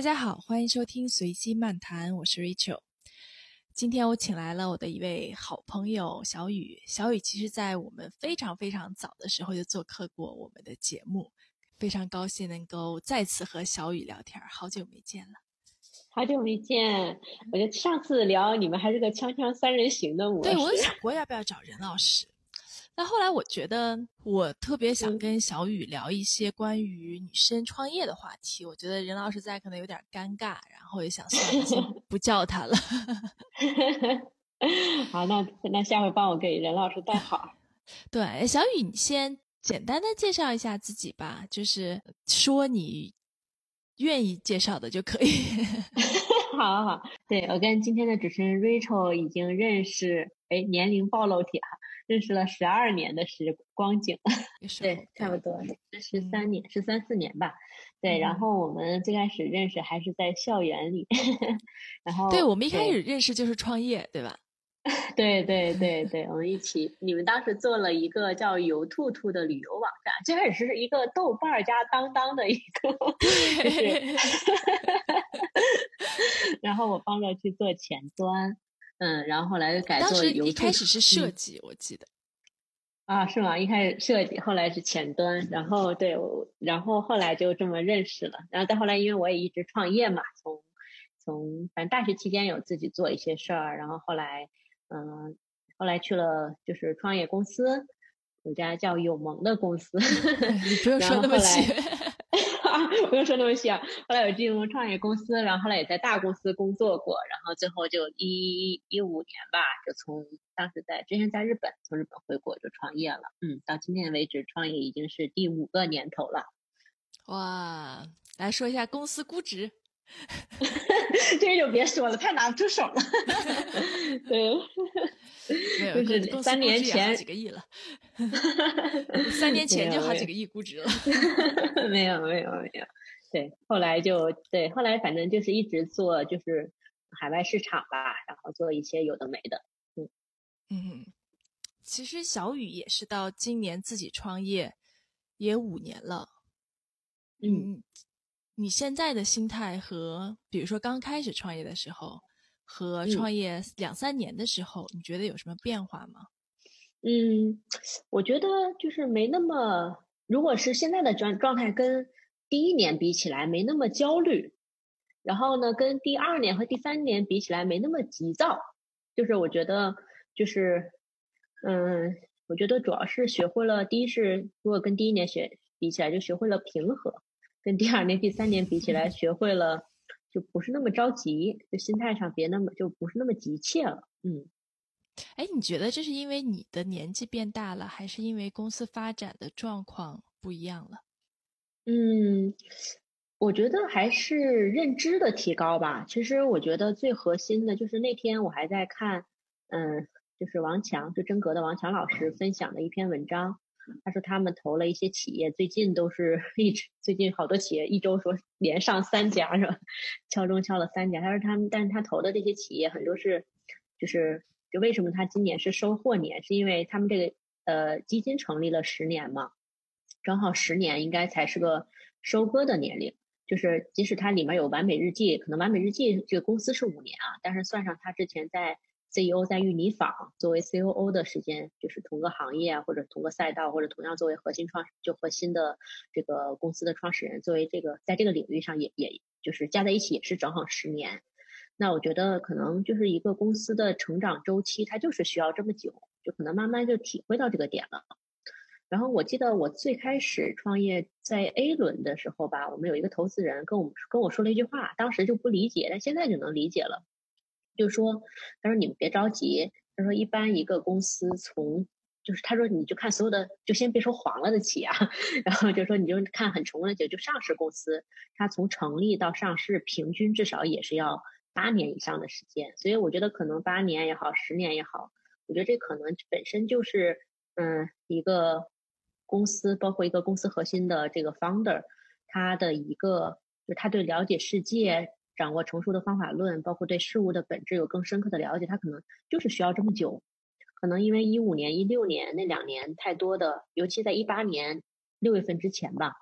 大家好，欢迎收听随机漫谈，我是 Rachel。今天我请来了我的一位好朋友小雨。小雨其实在我们非常非常早的时候就做客过我们的节目，非常高兴能够再次和小雨聊天，好久没见了。好久没见，我觉得上次聊你们还是个锵锵三人行的模式。对我想过要不要找任老师。那后来我觉得，我特别想跟小雨聊一些关于女生创业的话题。我觉得任老师在可能有点尴尬，然后也想算了，不叫他了。好，那那下回帮我给任老师带好。对，小雨，你先简单的介绍一下自己吧，就是说你愿意介绍的就可以。好好，对我跟今天的主持人 Rachel 已经认识，哎，年龄暴露体哈。认识了十二年的时光景，对，差不多十三年，十三四年吧。对，然后我们最开始认识还是在校园里，然后对我们一开始认识就是创业，对吧？对对对对，我们一起，你们当时做了一个叫“游兔兔”的旅游网站，最开始是一个豆瓣加当当的一个，然后我帮着去做前端。嗯，然后后来改做。当一开始是设计，我记得。啊，是吗？一开始设计，后来是前端，然后对，然后后来就这么认识了。然后再后来，因为我也一直创业嘛，从从反正大学期间有自己做一些事儿，然后后来嗯，后来去了就是创业公司，有家叫友盟的公司。你不用说那么细。不用说那么细啊！后来我进入创业公司，然后后来也在大公司工作过，然后最后就一一五年吧，就从当时在之前在日本，从日本回国就创业了。嗯，到今天为止，创业已经是第五个年头了。哇，来说一下公司估值。这个就别说了，太拿不出手了。对，就是三年前几个亿了，三年前就好几个亿估值了。没有没有没有，对，后来就对，后来反正就是一直做就是海外市场吧，然后做一些有的没的。嗯嗯，其实小雨也是到今年自己创业也五年了。嗯。你现在的心态和，比如说刚开始创业的时候，和创业两三年的时候，你觉得有什么变化吗？嗯，我觉得就是没那么，如果是现在的状状态跟第一年比起来，没那么焦虑。然后呢，跟第二年和第三年比起来，没那么急躁。就是我觉得，就是，嗯，我觉得主要是学会了，第一是如果跟第一年学比起来，就学会了平和。跟第二年、第三年比起来，学会了就不是那么着急，就心态上别那么就不是那么急切了。嗯，哎，你觉得这是因为你的年纪变大了，还是因为公司发展的状况不一样了？嗯，我觉得还是认知的提高吧。其实我觉得最核心的就是那天我还在看，嗯，就是王强，就真格的王强老师分享的一篇文章。他说他们投了一些企业，最近都是 一直最近好多企业一周说连上三家是吧？敲钟敲了三家。他说他们，但是他投的这些企业很多是，就是就为什么他今年是收获年？是因为他们这个呃基金成立了十年嘛，正好十年应该才是个收割的年龄。就是即使它里面有完美日记，可能完美日记这个公司是五年啊，但是算上他之前在。CEO 在芋泥坊作为 COO 的时间，就是同个行业或者同个赛道，或者同样作为核心创就核心的这个公司的创始人，作为这个在这个领域上也也就是加在一起也是正好十年。那我觉得可能就是一个公司的成长周期，它就是需要这么久，就可能慢慢就体会到这个点了。然后我记得我最开始创业在 A 轮的时候吧，我们有一个投资人跟我们跟我说了一句话，当时就不理解，但现在就能理解了。就说，他说你们别着急。他说一般一个公司从，就是他说你就看所有的，就先别说黄了的企业，然后就说你就看很成功的企业，就上市公司，它从成立到上市，平均至少也是要八年以上的时间。所以我觉得可能八年也好，十年也好，我觉得这可能本身就是嗯一个公司，包括一个公司核心的这个 founder，他的一个就他对了解世界。掌握成熟的方法论，包括对事物的本质有更深刻的了解，他可能就是需要这么久。可能因为一五年、一六年那两年太多的，尤其在一八年六月份之前吧，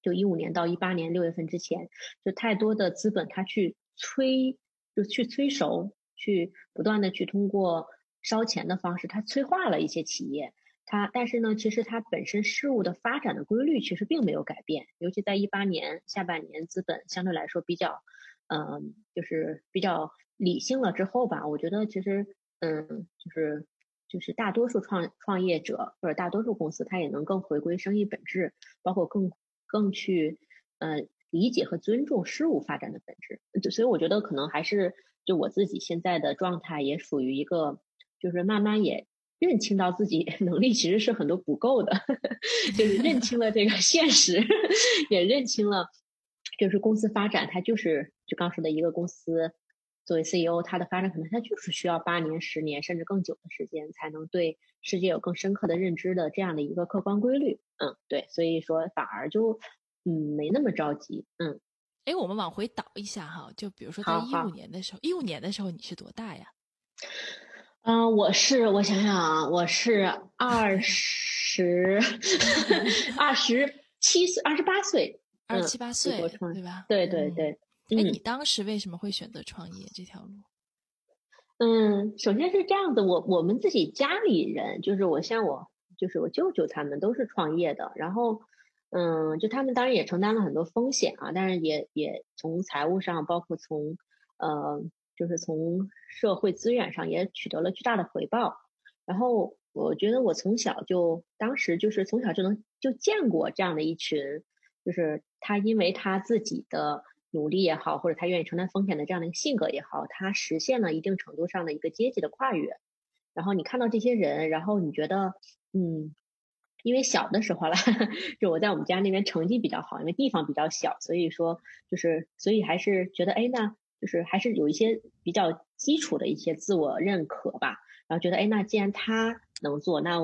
就一五年到一八年六月份之前，就太多的资本它去催，就去催熟，去不断的去通过烧钱的方式，它催化了一些企业。它但是呢，其实它本身事物的发展的规律其实并没有改变，尤其在一八年下半年，资本相对来说比较，嗯，就是比较理性了之后吧，我觉得其实，嗯，就是就是大多数创创业者或者大多数公司，它也能更回归生意本质，包括更更去，呃，理解和尊重事物发展的本质。所以我觉得可能还是就我自己现在的状态也属于一个，就是慢慢也。认清到自己 能力其实是很多不够的，就是认清了这个现实，也认清了，就是公司发展它就是就刚说的一个公司作为 CEO，它的发展可能它就是需要八年、十年甚至更久的时间才能对世界有更深刻的认知的这样的一个客观规律。嗯，对，所以说反而就嗯没那么着急。嗯，哎，我们往回倒一下哈，就比如说在一五年的时候，一五年的时候你是多大呀？嗯，我是我想想啊，我是二十 二十七岁，二十八岁，二十七八岁，对吧？对对对。哎，你当时为什么会选择创业这条路？嗯，首先是这样的，我我们自己家里人，就是我像我，就是我舅舅他们都是创业的，然后嗯，就他们当然也承担了很多风险啊，但是也也从财务上，包括从呃。就是从社会资源上也取得了巨大的回报，然后我觉得我从小就当时就是从小就能就见过这样的一群，就是他因为他自己的努力也好，或者他愿意承担风险的这样的一个性格也好，他实现了一定程度上的一个阶级的跨越。然后你看到这些人，然后你觉得，嗯，因为小的时候了，就我在我们家那边成绩比较好，因为地方比较小，所以说就是所以还是觉得，哎，那。就是还是有一些比较基础的一些自我认可吧，然后觉得哎，那既然他能做，那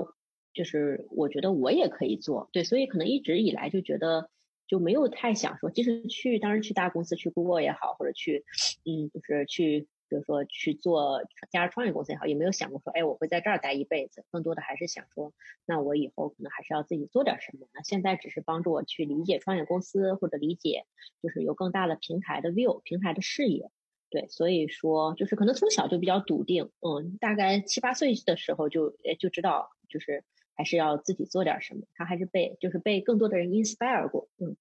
就是我觉得我也可以做，对，所以可能一直以来就觉得就没有太想说，即使去当然去大公司去 Google 也好，或者去嗯，就是去。比如说去做加入创业公司也好，也没有想过说，哎，我会在这儿待一辈子。更多的还是想说，那我以后可能还是要自己做点什么。那现在只是帮助我去理解创业公司，或者理解就是有更大的平台的 view，平台的视野。对，所以说就是可能从小就比较笃定，嗯，大概七八岁的时候就就知道，就是还是要自己做点什么。他还是被就是被更多的人 inspire 过，嗯。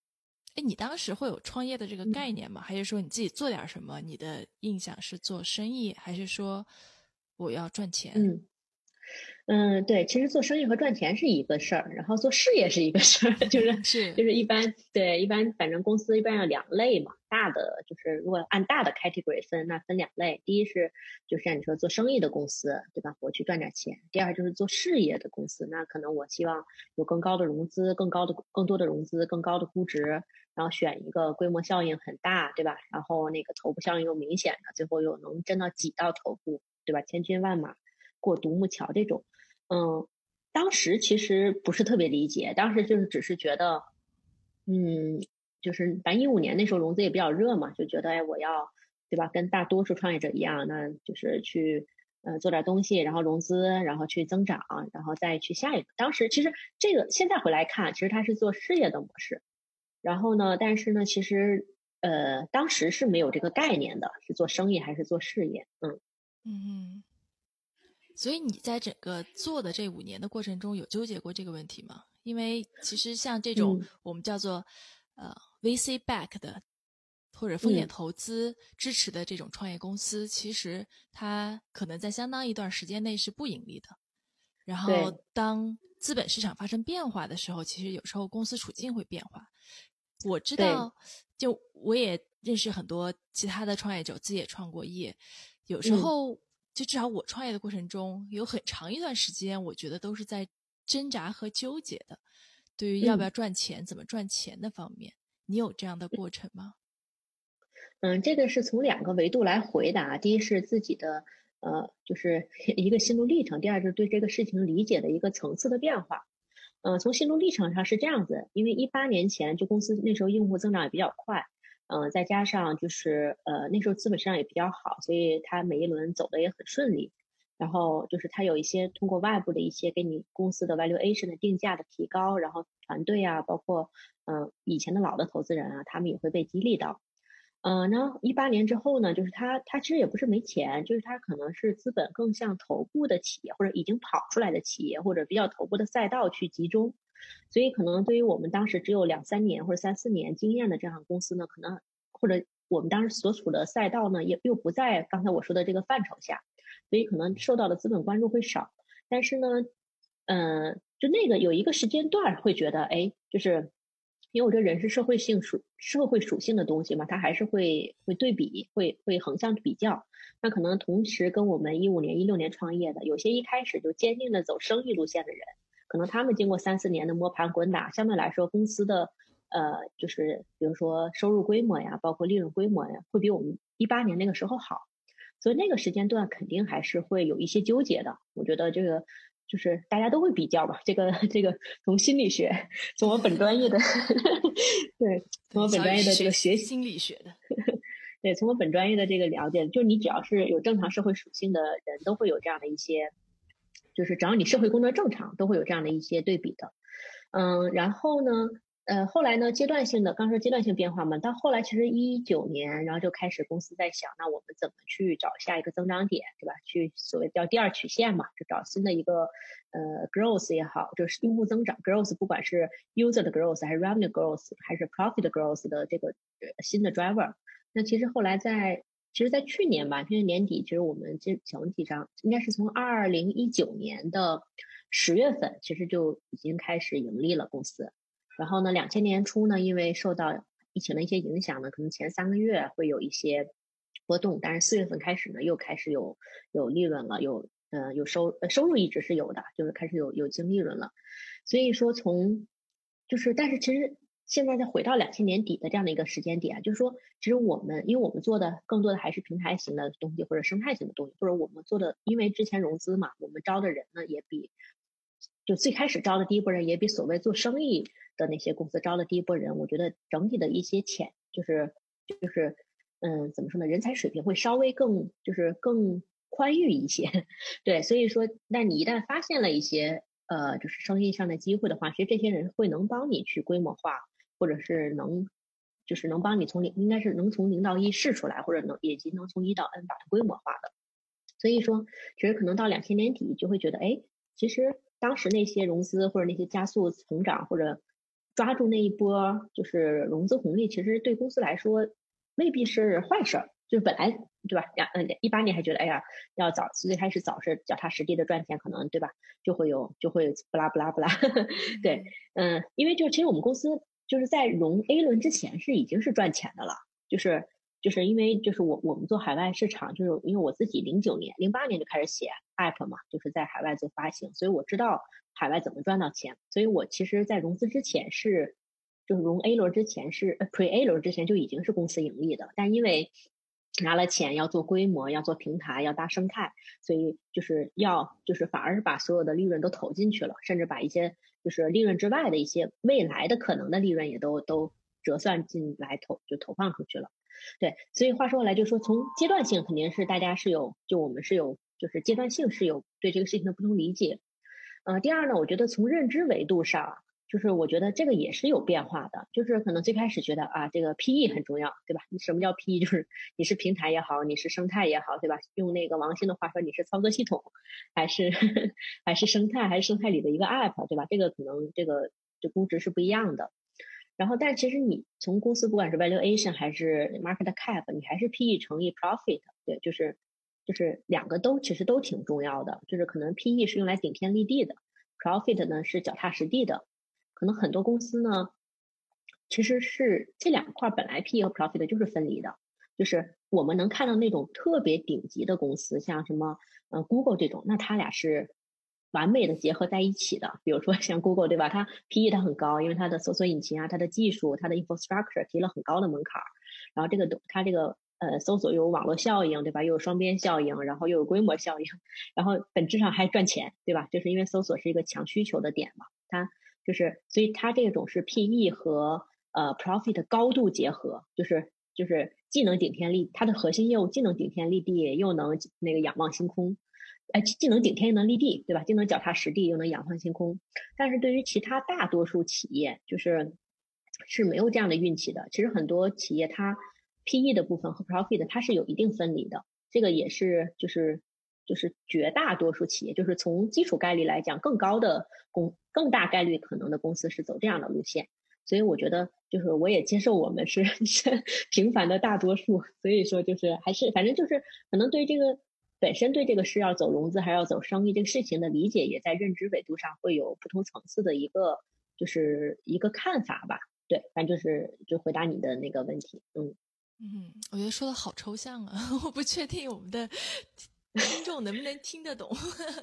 哎，你当时会有创业的这个概念吗？还是说你自己做点什么？你的印象是做生意，还是说我要赚钱？嗯。嗯，对，其实做生意和赚钱是一个事儿，然后做事业是一个事儿，就是是就是一般对一般，反正公司一般有两类嘛，大的就是如果按大的 category 分，那分两类，第一是就是像你说做生意的公司，对吧？我去赚点钱，第二就是做事业的公司，那可能我希望有更高的融资，更高的更多的融资，更高的估值，然后选一个规模效应很大，对吧？然后那个头部效应又明显的，最后又能真的挤到头部，对吧？千军万马。过独木桥这种，嗯，当时其实不是特别理解，当时就是只是觉得，嗯，就是反正一五年那时候融资也比较热嘛，就觉得哎，我要对吧，跟大多数创业者一样，那就是去呃做点东西，然后融资，然后去增长，然后再去下一个。当时其实这个现在回来看，其实它是做事业的模式，然后呢，但是呢，其实呃当时是没有这个概念的，是做生意还是做事业？嗯嗯。所以你在整个做的这五年的过程中，有纠结过这个问题吗？因为其实像这种我们叫做呃 VC back 的或者风险投资支持的这种创业公司，其实它可能在相当一段时间内是不盈利的。然后当资本市场发生变化的时候，其实有时候公司处境会变化。我知道，就我也认识很多其他的创业者，自己也创过业，有时候。就至少我创业的过程中，有很长一段时间，我觉得都是在挣扎和纠结的。对于要不要赚钱、怎么赚钱的方面，你有这样的过程吗？嗯，这个是从两个维度来回答。第一是自己的呃，就是 一个心路历程；第二就是对这个事情理解的一个层次的变化。嗯，从心路历程上是这样子，因为一八年前就公司那时候用户增长也比较快。嗯，再加上就是呃那时候资本市场也比较好，所以它每一轮走的也很顺利。然后就是它有一些通过外部的一些给你公司的 valuation 的定价的提高，然后团队啊，包括嗯以前的老的投资人啊，他们也会被激励到。嗯，然后一八年之后呢，就是他他其实也不是没钱，就是他可能是资本更像头部的企业或者已经跑出来的企业或者比较头部的赛道去集中，所以可能对于我们当时只有两三年或者三四年经验的这样公司呢，可能或者我们当时所处的赛道呢，也又不在刚才我说的这个范畴下。所以可能受到的资本关注会少，但是呢，嗯，就那个有一个时间段会觉得，哎，就是因为我这人是社会性属社会属性的东西嘛，他还是会会对比，会会横向比较。那可能同时跟我们一五年、一六年创业的，有些一开始就坚定的走生意路线的人，可能他们经过三四年的摸爬滚打，相对来说公司的呃，就是比如说收入规模呀，包括利润规模呀，会比我们一八年那个时候好。所以那个时间段肯定还是会有一些纠结的。我觉得这个就是大家都会比较吧。这个这个从心理学，从我本专业的，对，从我本专业的这个学心理学的，对，从我本专业的这个了解，就你只要是有正常社会属性的人，都会有这样的一些，就是只要你社会工作正常，都会有这样的一些对比的。嗯，然后呢？呃，后来呢，阶段性的，刚说阶段性变化嘛，到后来其实一九年，然后就开始公司在想，那我们怎么去找下一个增长点，对吧？去所谓叫第二曲线嘛，就找新的一个呃 growth 也好，就是用户增长 growth，不管是 user 的 growth 还是 revenue growth 还是 profit growth 的这个新的 driver。那其实后来在，其实，在去年吧，去年年底，其实我们这小问题上，应该是从二零一九年的十月份，其实就已经开始盈利了公司。然后呢，两千年初呢，因为受到疫情的一些影响呢，可能前三个月会有一些波动，但是四月份开始呢，又开始有有利润了，有呃有收收入一直是有的，就是开始有有净利润了。所以说从就是，但是其实现在再回到两千年底的这样的一个时间点，就是说，其实我们因为我们做的更多的还是平台型的东西或者生态型的东西，或者我们做的，因为之前融资嘛，我们招的人呢也比就最开始招的第一波人也比所谓做生意。的那些公司招的第一波人，我觉得整体的一些潜就是就是嗯，怎么说呢？人才水平会稍微更就是更宽裕一些，对，所以说，那你一旦发现了一些呃，就是生意上的机会的话，其实这些人会能帮你去规模化，或者是能就是能帮你从零，应该是能从零到一试出来，或者能以及能从一到 n 把它规模化的。所以说，其实可能到两千年底就会觉得，哎，其实当时那些融资或者那些加速成长或者抓住那一波就是融资红利，其实对公司来说未必是坏事儿。就是本来对吧？两嗯一八年还觉得哎呀要早最开始早是脚踏实地的赚钱，可能对吧？就会有就会不拉不拉不拉。对，嗯，因为就其实我们公司就是在融 A 轮之前是已经是赚钱的了，就是就是因为就是我我们做海外市场，就是因为我自己零九年零八年就开始写 App 嘛，就是在海外做发行，所以我知道。海外怎么赚到钱？所以我其实，在融资之前是，就是融 A 轮之前是 Pre A 轮之前就已经是公司盈利的。但因为拿了钱要做规模，要做平台，要搭生态，所以就是要就是反而是把所有的利润都投进去了，甚至把一些就是利润之外的一些未来的可能的利润也都都折算进来投就投放出去了。对，所以话说回来，就是说从阶段性肯定是大家是有就我们是有就是阶段性是有对这个事情的不同理解。呃，第二呢，我觉得从认知维度上，就是我觉得这个也是有变化的。就是可能最开始觉得啊，这个 PE 很重要，对吧？你什么叫 PE？就是你是平台也好，你是生态也好，对吧？用那个王兴的话说，你是操作系统，还是还是生态，还是生态里的一个 App，对吧？这个可能这个这估值是不一样的。然后，但其实你从公司不管是 valuation 还是 market cap，你还是 PE 乘以 profit，对，就是。就是两个都其实都挺重要的，就是可能 P E 是用来顶天立地的，Profit 呢是脚踏实地的。可能很多公司呢，其实是这两块本来 P E 和 Profit 就是分离的。就是我们能看到那种特别顶级的公司，像什么呃 Google 这种，那它俩是完美的结合在一起的。比如说像 Google 对吧？它 P E 它很高，因为它的搜索引擎啊、它的技术、它的 infrastructure 提了很高的门槛儿，然后这个它这个。呃，搜索又有网络效应，对吧？又有双边效应，然后又有规模效应，然后本质上还赚钱，对吧？就是因为搜索是一个强需求的点嘛，它就是，所以它这种是 PE 和呃 profit 高度结合，就是就是既能顶天立，它的核心业务既能顶天立地，又能那个仰望星空，哎，既能顶天又能立地，对吧？既能脚踏实地，又能仰望星空。但是对于其他大多数企业，就是是没有这样的运气的。其实很多企业它 PE 的部分和 Profit 它是有一定分离的，这个也是就是就是绝大多数企业，就是从基础概率来讲更高的公更大概率可能的公司是走这样的路线。所以我觉得就是我也接受我们是 是平凡的大多数。所以说就是还是反正就是可能对这个。本身对这个是要走融资还是要走生意这个事情的理解，也在认知维度上会有不同层次的一个就是一个看法吧。对，反正就是就回答你的那个问题。嗯嗯，我觉得说的好抽象啊，我不确定我们的听众能不能听得懂。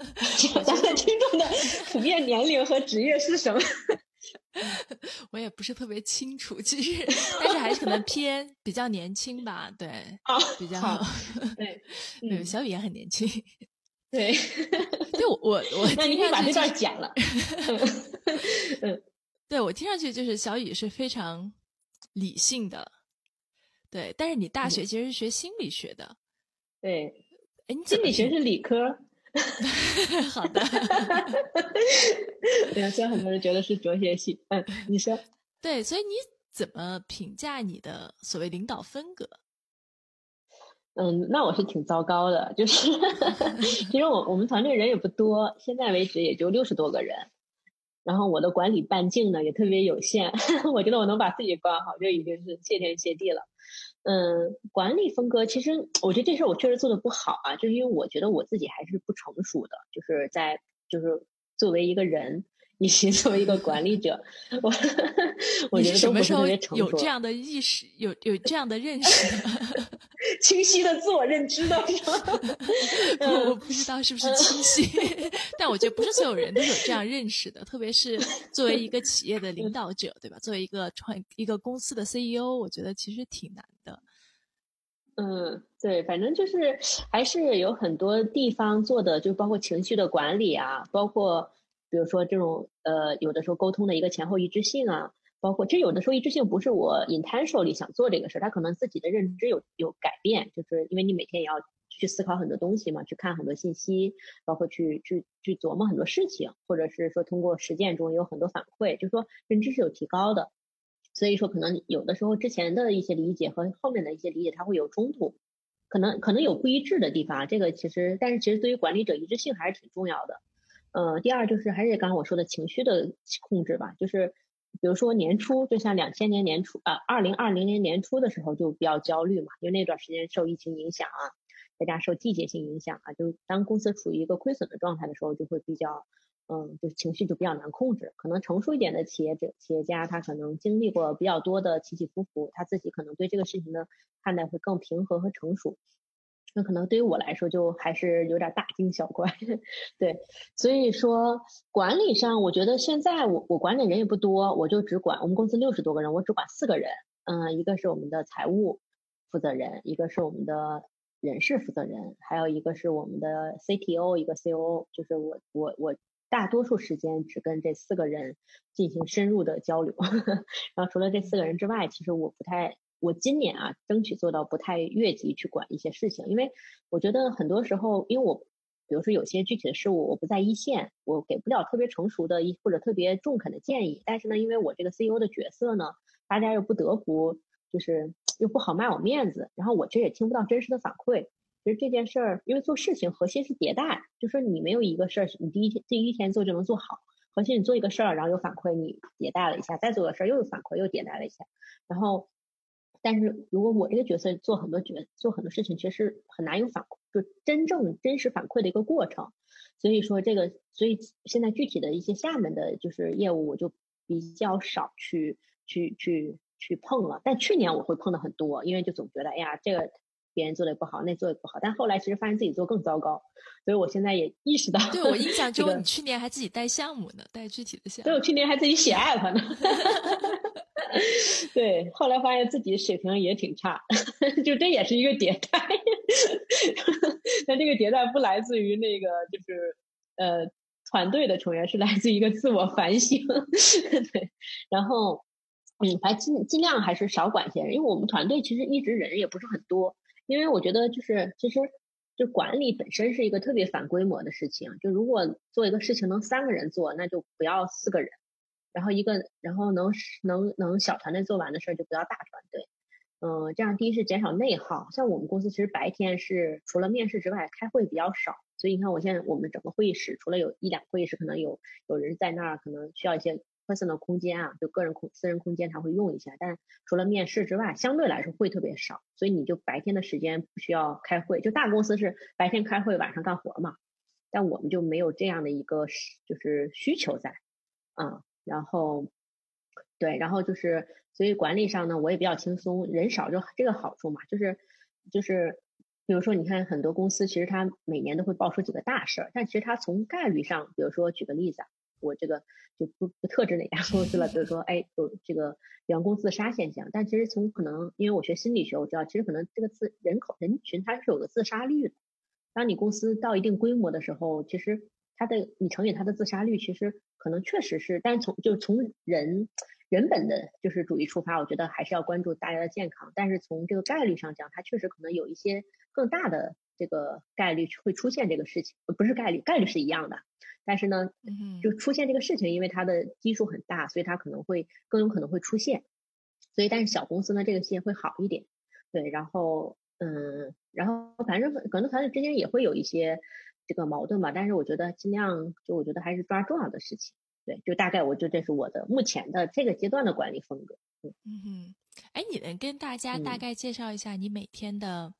咱们听众的普遍年龄和职业是什么？我也不是特别清楚，其实，但是还是可能偏比较年轻吧，对，比较好，对，嗯，小雨也很年轻，对，对我我我，那你可以把这段剪了，嗯，对我听上去就是小雨是非常理性的，对，但是你大学其实是学心理学的，对，哎，心理学是理科。好的，对啊，虽然很多人觉得是哲学系，嗯，你说 对，所以你怎么评价你的所谓领导风格？嗯，那我是挺糟糕的，就是其实我我们团队人也不多，现在为止也就六十多个人，然后我的管理半径呢也特别有限，我觉得我能把自己管好就已经是谢天谢地了。嗯，管理风格其实我觉得这事儿我确实做的不好啊，就是因为我觉得我自己还是不成熟的，就是在就是作为一个人。以及作为一个管理者，我 我觉得什么时候有这样的 意识，有有这样的认识，清晰的自我认知的是吗？我不知道是不是清晰，但我觉得不是所有人都有这样认识的，特别是作为一个企业的领导者，对吧？作为一个创一个公司的 CEO，我觉得其实挺难的。嗯，对，反正就是还是有很多地方做的，就包括情绪的管理啊，包括。比如说这种呃，有的时候沟通的一个前后一致性啊，包括这有的时候一致性不是我 intentionally 想做这个事儿，他可能自己的认知有有改变，就是因为你每天也要去思考很多东西嘛，去看很多信息，包括去去去琢磨很多事情，或者是说通过实践中有很多反馈，就说认知是有提高的。所以说可能有的时候之前的一些理解和后面的一些理解它会有冲突，可能可能有不一致的地方。这个其实，但是其实对于管理者一致性还是挺重要的。呃，第二就是还是刚刚我说的情绪的控制吧，就是比如说年初，就像两千年年初啊，二零二零年年初的时候就比较焦虑嘛，因为那段时间受疫情影响啊，大家受季节性影响啊，就当公司处于一个亏损的状态的时候，就会比较，嗯，就是情绪就比较难控制。可能成熟一点的企业者、企业家，他可能经历过比较多的起起伏伏，他自己可能对这个事情的看待会更平和和成熟。那可能对于我来说，就还是有点大惊小怪，对，所以说管理上，我觉得现在我我管理人也不多，我就只管我们公司六十多个人，我只管四个人，嗯，一个是我们的财务负责人，一个是我们的人事负责人，还有一个是我们的 CTO，一个 COO，就是我我我大多数时间只跟这四个人进行深入的交流，然后除了这四个人之外，其实我不太。我今年啊，争取做到不太越级去管一些事情，因为我觉得很多时候，因为我比如说有些具体的事物我不在一线，我给不了特别成熟的一或者特别中肯的建议。但是呢，因为我这个 CEO 的角色呢，大家又不得不就是又不好卖我面子，然后我其实也听不到真实的反馈。其实这件事儿，因为做事情核心是迭代，就说你没有一个事儿你第一天第一天做就能做好，核心你做一个事儿，然后有反馈，你迭代了一下，再做个事儿又有反馈，又迭代了一下，然后。但是如果我这个角色做很多角做很多事情，其实很难有反馈，就真正真实反馈的一个过程。所以说这个，所以现在具体的一些下面的就是业务，我就比较少去去去去碰了。但去年我会碰的很多，因为就总觉得，哎呀，这个别人做的不好，那做的不好。但后来其实发现自己做更糟糕，所以我现在也意识到。对我印象中，你去年还自己带项目呢，带具体的项目。对我去年还自己写 app 呢。对，后来发现自己水平也挺差，就这也是一个迭代。但这个迭代不来自于那个，就是呃团队的成员，是来自一个自我反省。对，然后嗯，还尽尽量还是少管些人，因为我们团队其实一直人也不是很多。因为我觉得就是其实就管理本身是一个特别反规模的事情。就如果做一个事情能三个人做，那就不要四个人。然后一个，然后能能能小团队做完的事儿就不要大团队。嗯，这样第一是减少内耗。像我们公司其实白天是除了面试之外，开会比较少。所以你看，我现在我们整个会议室除了有一两会议室可能有有人在那儿，可能需要一些 personal 空间啊，就个人空私人空间他会用一下。但除了面试之外，相对来说会特别少。所以你就白天的时间不需要开会。就大公司是白天开会，晚上干活嘛。但我们就没有这样的一个就是需求在，啊，然后对，然后就是所以管理上呢，我也比较轻松，人少就这个好处嘛，就是就是。比如说，你看很多公司，其实它每年都会爆出几个大事儿，但其实它从概率上，比如说举个例子啊，我这个就不不特指哪家 公司了，比如说，哎，有这个员工自杀现象，但其实从可能，因为我学心理学，我知道其实可能这个自人口人群它是有个自杀率的。当你公司到一定规模的时候，其实它的你乘以它的自杀率，其实可能确实是，但从就从人。人本的就是主义出发，我觉得还是要关注大家的健康。但是从这个概率上讲，它确实可能有一些更大的这个概率会出现这个事情，不是概率，概率是一样的。但是呢，就出现这个事情，因为它的基数很大，所以它可能会更有可能会出现。所以，但是小公司呢，这个线会好一点。对，然后，嗯，然后反正可能团队之间也会有一些这个矛盾吧。但是我觉得尽量，就我觉得还是抓重要的事情。对，就大概我就这是我的目前的这个阶段的管理风格。嗯嗯，哎，你能跟大家大概介绍一下你每天的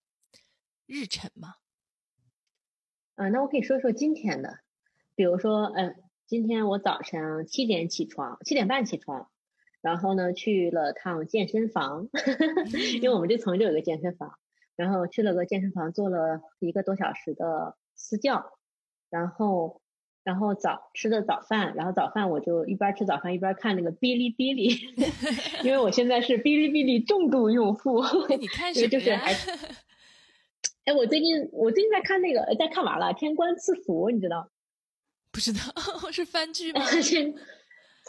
日程吗？嗯，那我可以说说今天的，比如说，嗯，今天我早晨七点起床，七点半起床，然后呢去了趟健身房，因为我们这层就有个健身房，然后去了个健身房做了一个多小时的私教，然后。然后早吃的早饭，然后早饭我就一边吃早饭一边看那个哔哩哔哩，因为我现在是哔哩哔哩重度用户。你看什么呀？哎，我最近我最近在看那个，在看完了《天官赐福》，你知道？不知道是番剧吗？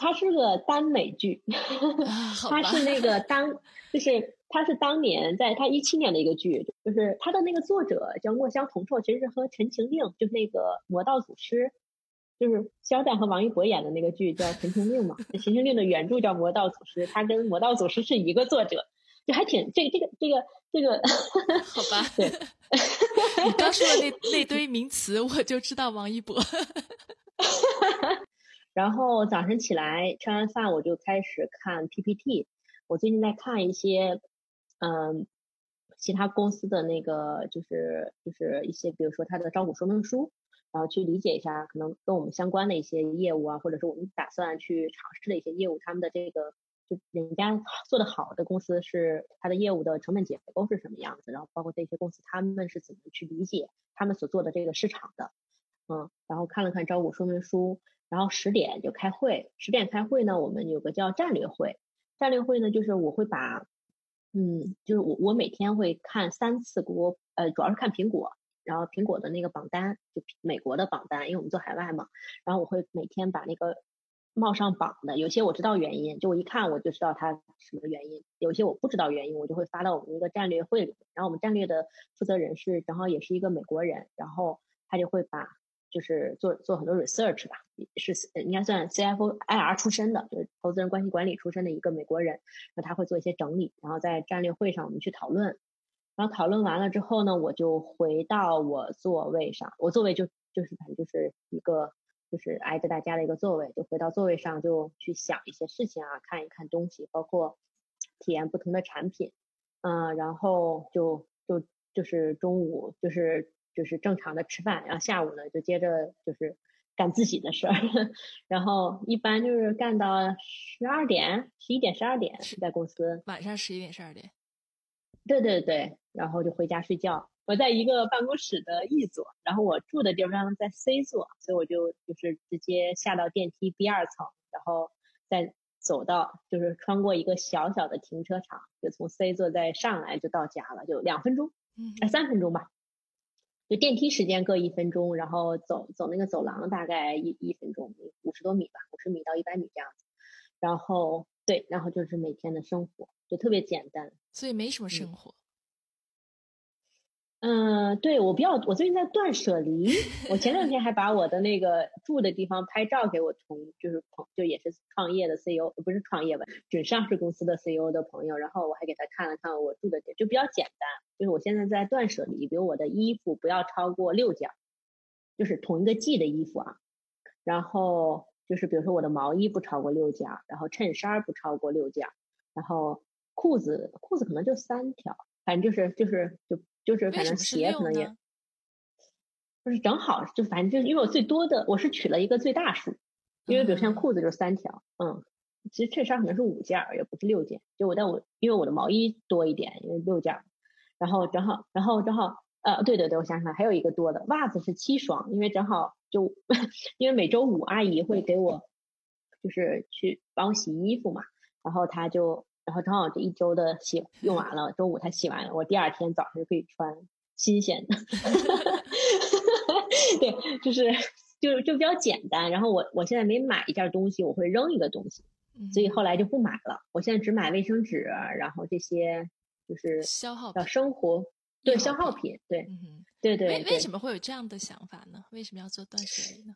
它是个耽美剧，它是那个当就是它是当年在它一七年的一个剧，就是它的那个作者叫墨香铜臭，其实是和《陈情令》就是那个《魔道祖师》。就是肖战和王一博演的那个剧叫《陈情令》嘛，《陈情令》的原著叫《魔道祖师》，他跟《魔道祖师》是一个作者，就还挺这个这个这个这个，好吧？对，你刚说的那那堆名词，我就知道王一博。然后早晨起来吃完饭，我就开始看 PPT。我最近在看一些嗯其他公司的那个，就是就是一些，比如说他的招股说明书。然后去理解一下，可能跟我们相关的一些业务啊，或者是我们打算去尝试的一些业务，他们的这个就人家做的好的公司是它的业务的成本结构是什么样子，然后包括这些公司他们是怎么去理解他们所做的这个市场的，嗯，然后看了看招股说明书，然后十点就开会，十点开会呢，我们有个叫战略会，战略会呢就是我会把，嗯，就是我我每天会看三次国，呃，主要是看苹果。然后苹果的那个榜单，就美国的榜单，因为我们做海外嘛。然后我会每天把那个冒上榜的，有些我知道原因，就我一看我就知道它什么原因；有些我不知道原因，我就会发到我们一个战略会里。然后我们战略的负责人是正好也是一个美国人，然后他就会把就是做做很多 research 吧，是应该算 CFO IR 出身的，就是投资人关系管理出身的一个美国人。那他会做一些整理，然后在战略会上我们去讨论。然后讨论完了之后呢，我就回到我座位上，我座位就就是反正就是一个就是挨着大家的一个座位，就回到座位上就去想一些事情啊，看一看东西，包括体验不同的产品，嗯，然后就就就是中午就是就是正常的吃饭，然后下午呢就接着就是干自己的事儿，然后一般就是干到十二点、十一点、十二点在公司，晚上十一点、十二点。对对对，然后就回家睡觉。我在一个办公室的 E 座，然后我住的地方在 C 座，所以我就就是直接下到电梯 B 二层，然后再走到就是穿过一个小小的停车场，就从 C 座再上来就到家了，就两分钟，哎三分钟吧，就电梯时间各一分钟，然后走走那个走廊大概一一分钟，五十多米吧，五十米到一百米这样子，然后对，然后就是每天的生活。就特别简单，所以没什么生活。嗯，对我比较，我最近在断舍离。我前两天还把我的那个住的地方拍照给我同，就是朋，就也是创业的 CEO，不是创业吧，准上市公司的 CEO 的朋友。然后我还给他看了看我住的地，就比较简单。就是我现在在断舍离，比如我的衣服不要超过六件，就是同一个季的衣服啊。然后就是比如说我的毛衣不超过六件，然后衬衫不超过六件，然后裤子裤子可能就三条，反正就是就是就。就是反正鞋可能也，就是正好就反正就是因为我最多的我是取了一个最大数，因为比如像裤子就是三条，嗯，其实衬衫可能是五件儿，也不是六件。就我但我因为我的毛衣多一点，因为六件儿，然后正好然后正好呃对对对，我想起来还有一个多的袜子是七双，因为正好就 因为每周五阿姨会给我就是去帮我洗衣服嘛，然后她就。然后正好这一周的洗用完了，周五他洗完了，我第二天早上就可以穿新鲜的。对，就是就就比较简单。然后我我现在每买一件东西，我会扔一个东西，所以后来就不买了。我现在只买卫生纸，然后这些就是消耗的生活对消耗品。对，对对。为为什么会有这样的想法呢？为什么要做断舍离呢？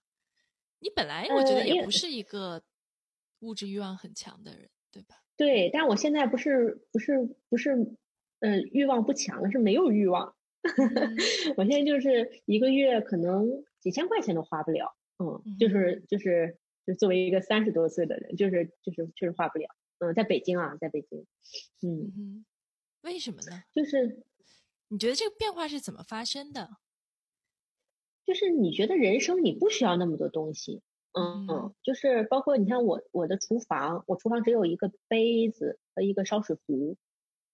你本来我觉得也不是一个物质欲望很强的人，对吧？对，但我现在不是不是不是，呃，欲望不强了，是没有欲望。我现在就是一个月可能几千块钱都花不了，嗯，就是就是就作为一个三十多岁的人，就是就是确实花不了。嗯，在北京啊，在北京，嗯，为什么呢？就是你觉得这个变化是怎么发生的？就是你觉得人生你不需要那么多东西。嗯嗯，就是包括你像我我的厨房，我厨房只有一个杯子和一个烧水壶，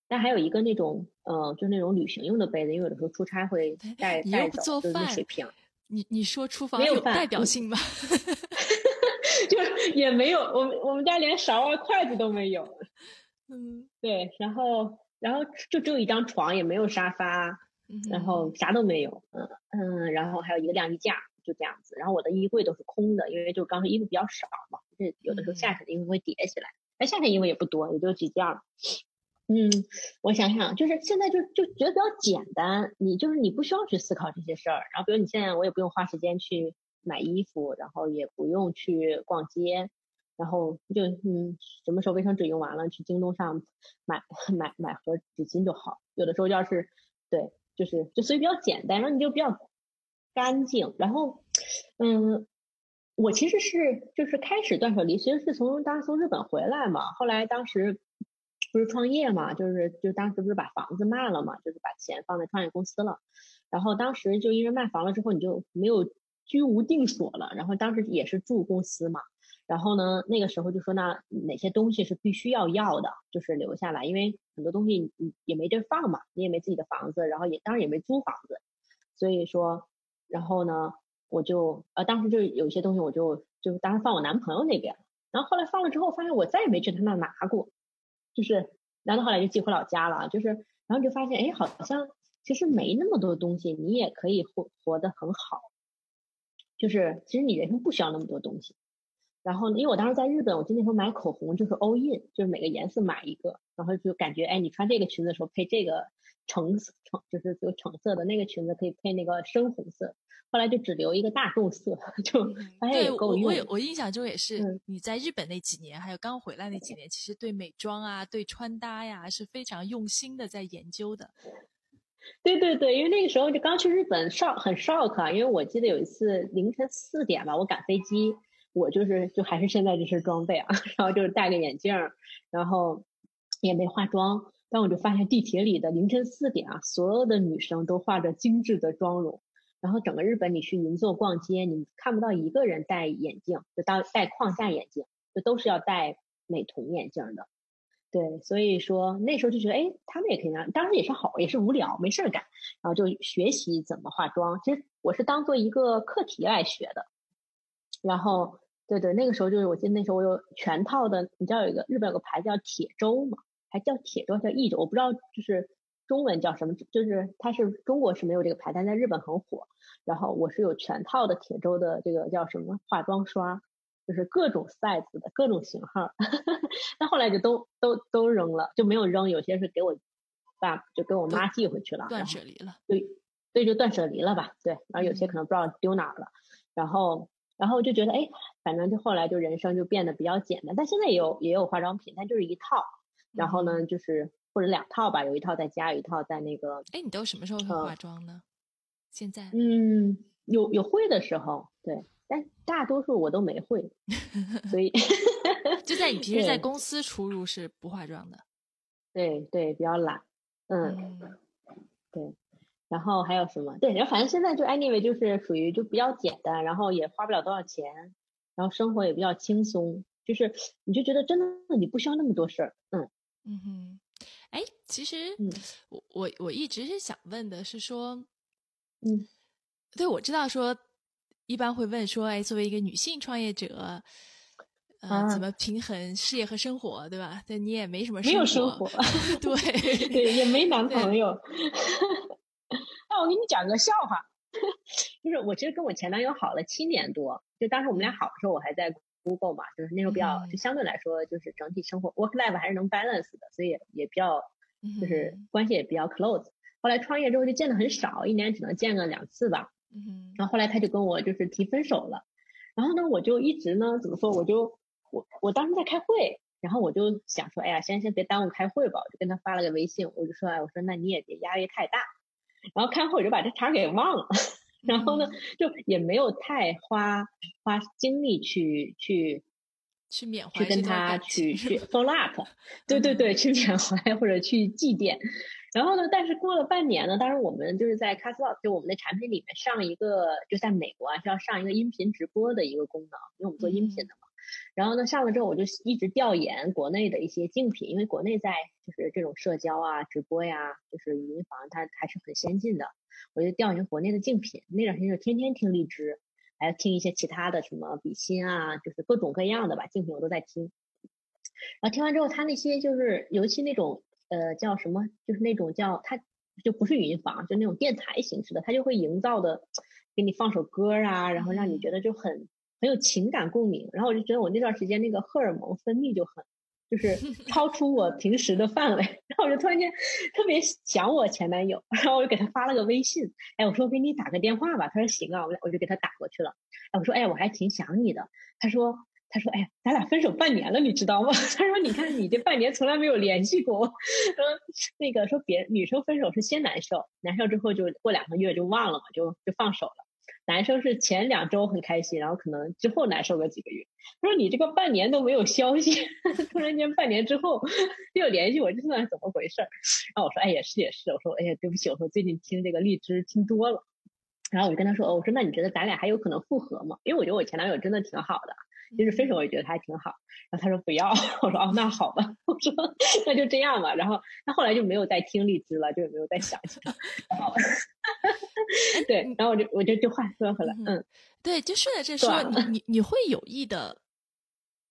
但还有一个那种呃，就是那种旅行用的杯子，因为有的时候出差会带带走，就是水瓶。你你说厨房有代表性吗？就也没有，我们我们家连勺啊筷子都没有。嗯，对，然后然后就只有一张床，也没有沙发，然后啥都没有。嗯嗯，然后还有一个晾衣架。就这样子，然后我的衣柜都是空的，因为就刚才衣服比较少嘛，这有的时候夏天的衣服会叠起来，但，夏天衣服也不多，也就几件儿。嗯，我想想，就是现在就就觉得比较简单，你就是你不需要去思考这些事儿，然后比如你现在我也不用花时间去买衣服，然后也不用去逛街，然后就嗯，什么时候卫生纸用完了，去京东上买买买盒纸巾就好。有的时候要是对，就是就所以比较简单，然后你就比较。干净，然后，嗯，我其实是就是开始断舍离，其实是从当时从日本回来嘛，后来当时不是创业嘛，就是就当时不是把房子卖了嘛，就是把钱放在创业公司了，然后当时就因为卖房了之后，你就没有居无定所了，然后当时也是住公司嘛，然后呢，那个时候就说那哪些东西是必须要要的，就是留下来，因为很多东西你也没地放嘛，你也没自己的房子，然后也当然也没租房子，所以说。然后呢，我就呃，当时就有一些东西，我就就当时放我男朋友那边，然后后来放了之后，发现我再也没去他那拿过，就是，然后后来就寄回老家了，就是，然后就发现，哎，好像其实没那么多东西，你也可以活活得很好，就是其实你人生不需要那么多东西。然后，因为我当时在日本，我记得那时候买口红就是 all in，就是每个颜色买一个，然后就感觉，哎，你穿这个裙子的时候配这个。橙橙就是有橙色的那个裙子可以配那个深红色，后来就只留一个大众色，就发现也够用。我我印象中也是，你在日本那几年，还有刚回来那几年，其实对美妆啊、对穿搭呀是非常用心的在研究的。对对对，因为那个时候就刚去日本，shock 很 shock 啊，因为我记得有一次凌晨四点吧，我赶飞机，我就是就还是现在这身装备啊，然后就是戴个眼镜，然后也没化妆。但我就发现地铁里的凌晨四点啊，所有的女生都化着精致的妆容，然后整个日本你去银座逛街，你看不到一个人戴眼镜，就当戴框架眼镜，就都是要戴美瞳眼镜的。对，所以说那时候就觉得，哎，他们也可以样，当时也是好，也是无聊没事儿干，然后就学习怎么化妆。其实我是当做一个课题来学的。然后，对对，那个时候就是我记得那时候我有全套的，你知道有一个日本有个牌子叫铁舟嘛。还叫铁舟，叫益州，我不知道就是中文叫什么，就是它是中国是没有这个牌，但在日本很火。然后我是有全套的铁州的这个叫什么化妆刷，就是各种 size 的各种型号。但后来就都都都扔了，就没有扔，有些是给我爸，就给我妈寄回去了。断舍离了。对所以就断舍离了吧，对，然后有些可能不知道丢哪儿了，然后然后就觉得哎，反正就后来就人生就变得比较简单，但现在也有也有化妆品，但就是一套，然后呢就是或者两套吧，有一套在家，有一套在那个，哎，你都什么时候会化妆呢？现在？嗯，有有会的时候，对，但大多数我都没会，所以 就在你平时在公司出入是不化妆的，对对，比较懒，嗯，对。然后还有什么？对，然后反正现在就 anyway 就是属于就比较简单，然后也花不了多少钱，然后生活也比较轻松，就是你就觉得真的你不需要那么多事儿，嗯嗯哼，哎，其实我我我一直是想问的是说，嗯，对，我知道说一般会问说，哎，作为一个女性创业者，呃，怎么平衡事业和生活，对吧？但你也没什么没有生活，对对，也没男朋友。那我给你讲个笑话，就是我其实跟我前男友好了七年多，就当时我们俩好的时候，我还在 Google 嘛，就是那时候比较，就相对来说就是整体生活 work life 还是能 balance 的，所以也比较就是关系也比较 close。后来创业之后就见的很少，一年只能见个两次吧。然后后来他就跟我就是提分手了，然后呢我就一直呢怎么说，我就我我当时在开会，然后我就想说，哎呀，先先别耽误开会吧，我就跟他发了个微信，我就说，哎，我说那你也别压力太大。然后开会我就把这茬给忘了，然后呢，就也没有太花花精力去去去缅怀，去跟他去去 follow up，对对对，去缅怀或者去祭奠。然后呢，但是过了半年呢，当时我们就是在 Castle，就我们的产品里面上一个，就在美国啊，是要上一个音频直播的一个功能，因为我们做音频的嘛。然后呢，上了之后我就一直调研国内的一些竞品，因为国内在就是这种社交啊、直播呀，就是语音房，它还是很先进的。我就调研国内的竞品，那段时间就天天听荔枝，还要听一些其他的什么比心啊，就是各种各样的吧，竞品我都在听。然后听完之后，他那些就是尤其那种呃叫什么，就是那种叫他就不是语音房，就那种电台形式的，他就会营造的给你放首歌啊，然后让你觉得就很。很有情感共鸣，然后我就觉得我那段时间那个荷尔蒙分泌就很，就是超出我平时的范围，然后我就突然间特别想我前男友，然后我就给他发了个微信，哎，我说给你打个电话吧，他说行啊，我我就给他打过去了，哎，我说哎，我还挺想你的，他说他说哎呀，咱俩分手半年了，你知道吗？他说你看你这半年从来没有联系过我，说那个说别女生分手是先难受，难受之后就过两个月就忘了嘛，就就放手了。男生是前两周很开心，然后可能之后难受个几个月。他说你这个半年都没有消息，突然间半年之后又联系我，这算怎么回事？然后我说哎也是也是，我说哎呀对不起，我说最近听这个荔枝听多了。然后我就跟他说哦，我说那你觉得咱俩还有可能复合吗？因为我觉得我前男友真的挺好的。就是分手，我也觉得他还挺好。然后他说不要，我说哦，那好吧，我说那就这样吧。然后他后来就没有再听荔枝了，就没有再想起来。对，然后我就我就就话说回来，嗯，对，就顺着这说，你你你会有意的，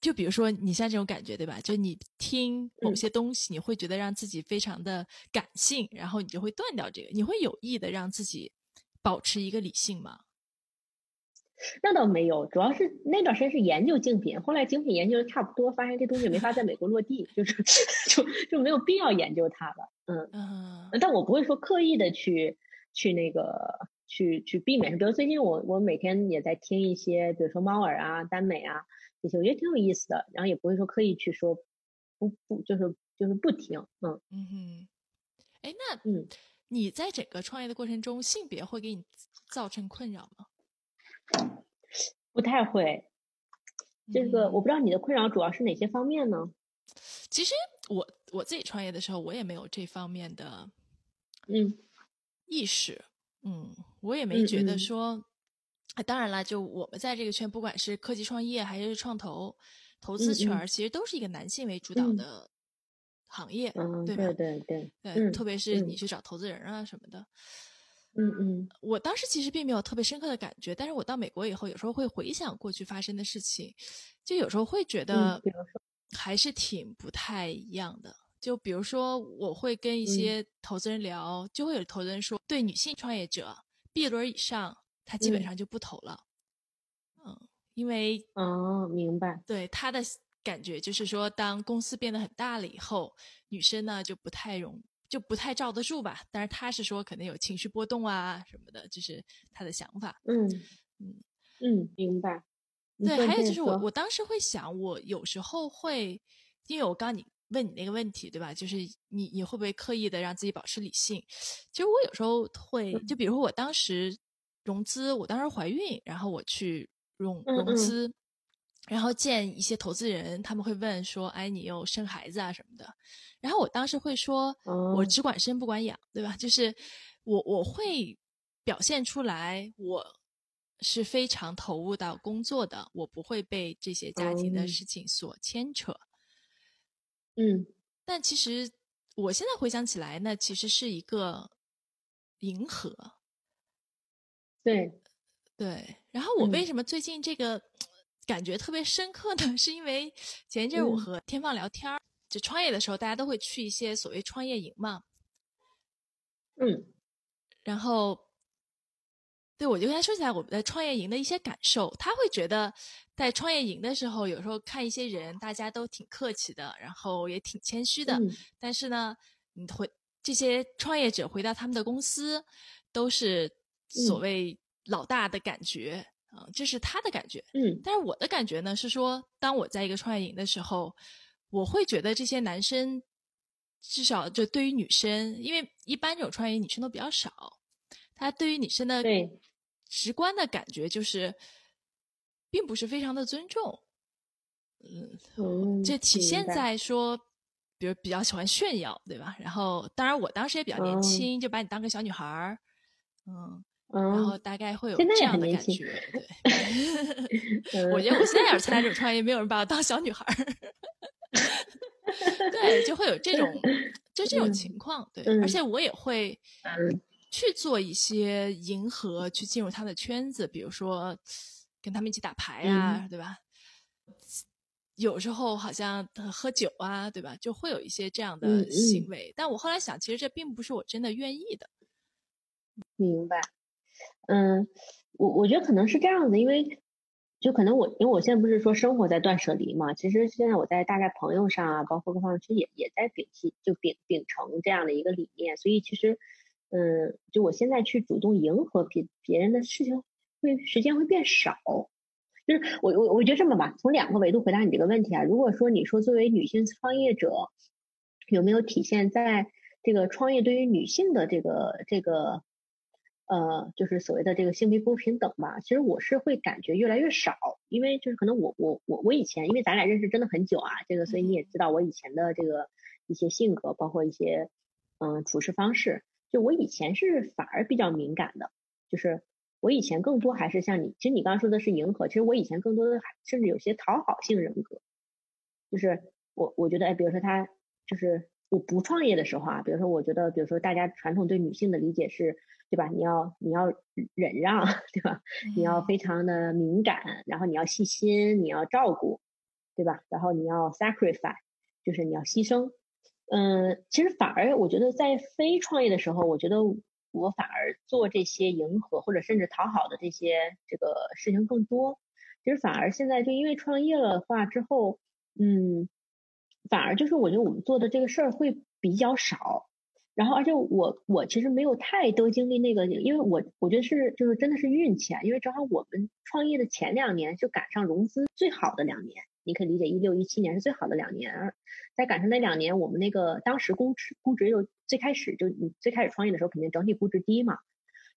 就比如说你像这种感觉，对吧？就你听某些东西，你会觉得让自己非常的感性，然后你就会断掉这个。你会有意的让自己保持一个理性吗？那倒没有，主要是那段时间是研究竞品，后来竞品研究的差不多，发现这东西没法在美国落地，就是 就就没有必要研究它了。嗯嗯，但我不会说刻意的去去那个去去避免。比如最近我我每天也在听一些，比如说猫耳啊、耽美啊这些，我觉得挺有意思的。然后也不会说刻意去说不不就是就是不听。嗯嗯哼，哎那嗯，你在整个创业的过程中，性别会给你造成困扰吗？不太会，这个我不知道你的困扰主要是哪些方面呢？其实我我自己创业的时候，我也没有这方面的嗯意识，嗯，我也没觉得说，当然了，就我们在这个圈，不管是科技创业还是创投投资圈，其实都是一个男性为主导的行业，对吧？对对对，特别是你去找投资人啊什么的。嗯嗯，我当时其实并没有特别深刻的感觉，但是我到美国以后，有时候会回想过去发生的事情，就有时候会觉得，还是挺不太一样的。就比如说，我会跟一些投资人聊，就会有投资人说，对女性创业者 B 轮以上，他基本上就不投了。嗯，因为哦，明白，对他的感觉就是说，当公司变得很大了以后，女生呢就不太容。就不太罩得住吧。但是他是说可能有情绪波动啊什么的，就是他的想法。嗯嗯嗯，明白。对，还有就是我我当时会想，我有时候会，因为我刚你问你那个问题，对吧？就是你你会不会刻意的让自己保持理性？其实我有时候会，就比如说我当时融资，我当时怀孕，然后我去融融资，然后见一些投资人，他们会问说：“哎，你又生孩子啊什么的？”然后我当时会说：“我只管生不管养，对吧？”就是我我会表现出来我。是非常投入到工作的，我不会被这些家庭的事情所牵扯。嗯，但其实我现在回想起来，那其实是一个迎合。对，对。然后我为什么最近这个感觉特别深刻的？是因为前一阵我和天放聊天儿，就创业的时候，大家都会去一些所谓创业营嘛。嗯，然后。对，我就跟他说起来我们在创业营的一些感受。他会觉得在创业营的时候，有时候看一些人，大家都挺客气的，然后也挺谦虚的。但是呢，你回这些创业者回到他们的公司，都是所谓老大的感觉啊，这是他的感觉。嗯。但是我的感觉呢，是说，当我在一个创业营的时候，我会觉得这些男生，至少就对于女生，因为一般这种创业营女生都比较少，他对于女生的对。直观的感觉就是，并不是非常的尊重，嗯，这体现在说，比如比较喜欢炫耀，对吧？然后，当然我当时也比较年轻，就把你当个小女孩儿，嗯，然后大概会有这样的感觉，对。我觉得我现在要是参加这种创业，没有人把我当小女孩儿，对，就会有这种，就这种情况，对，而且我也会。去做一些迎合，去进入他的圈子，比如说跟他们一起打牌啊，对吧？有时候好像喝酒啊，对吧？就会有一些这样的行为。但我后来想，其实这并不是我真的愿意的。明白。嗯，我我觉得可能是这样子，因为就可能我因为我现在不是说生活在断舍离嘛，其实现在我在大概朋友上啊，包括各方面，其实也也在摒弃，就秉秉承这样的一个理念，所以其实。嗯，就我现在去主动迎合别别人的事情，会时间会变少。就是我我我觉得这么吧，从两个维度回答你这个问题啊。如果说你说作为女性创业者，有没有体现在这个创业对于女性的这个这个呃，就是所谓的这个性别不平等吧？其实我是会感觉越来越少，因为就是可能我我我我以前因为咱俩认识真的很久啊，这个所以你也知道我以前的这个一些性格，包括一些嗯处事方式。就我以前是反而比较敏感的，就是我以前更多还是像你，其实你刚刚说的是迎合，其实我以前更多的甚至有些讨好性人格，就是我我觉得哎，比如说他就是我不创业的时候啊，比如说我觉得，比如说大家传统对女性的理解是，对吧？你要你要忍让，对吧？你要非常的敏感，然后你要细心，你要照顾，对吧？然后你要 sacrifice，就是你要牺牲。嗯，其实反而我觉得在非创业的时候，我觉得我反而做这些迎合或者甚至讨好的这些这个事情更多。其实反而现在就因为创业了话之后，嗯，反而就是我觉得我们做的这个事儿会比较少。然后而且我我其实没有太多经历那个，因为我我觉得是就是真的是运气啊，因为正好我们创业的前两年就赶上融资最好的两年。你可以理解，一六一七年是最好的两年，在赶上那两年，我们那个当时估值估值又最开始就你最开始创业的时候，肯定整体估值低嘛。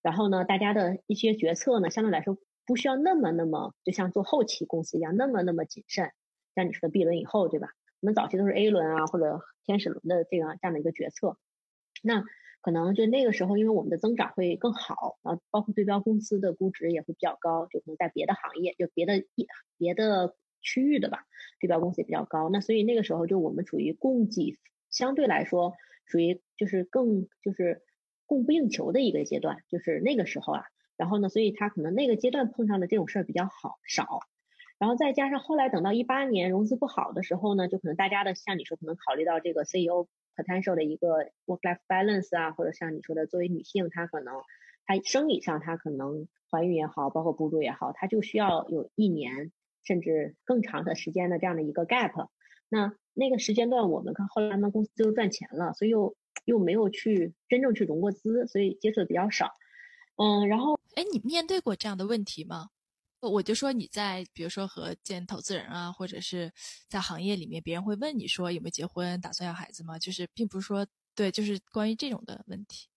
然后呢，大家的一些决策呢，相对来说不需要那么那么，就像做后期公司一样，那么那么谨慎。像你说的 B 轮以后，对吧？我们早期都是 A 轮啊，或者天使轮的这样这样的一个决策。那可能就那个时候，因为我们的增长会更好，然后包括对标公司的估值也会比较高，就可能在别的行业，就别的一别的。区域的吧，对标公司也比较高，那所以那个时候就我们处于供给相对来说属于就是更就是供不应求的一个阶段，就是那个时候啊，然后呢，所以他可能那个阶段碰上的这种事儿比较好少，然后再加上后来等到一八年融资不好的时候呢，就可能大家的像你说可能考虑到这个 CEO potential 的一个 work life balance 啊，或者像你说的作为女性，她可能她生理上她可能怀孕也好，包括哺乳也好，她就需要有一年。甚至更长的时间的这样的一个 gap，那那个时间段我们看后来他们公司就赚钱了，所以又又没有去真正去融过资，所以接触的比较少。嗯，然后，哎，你面对过这样的问题吗？我就说你在，比如说和见投资人啊，或者是在行业里面，别人会问你说有没有结婚，打算要孩子吗？就是并不是说对，就是关于这种的问题。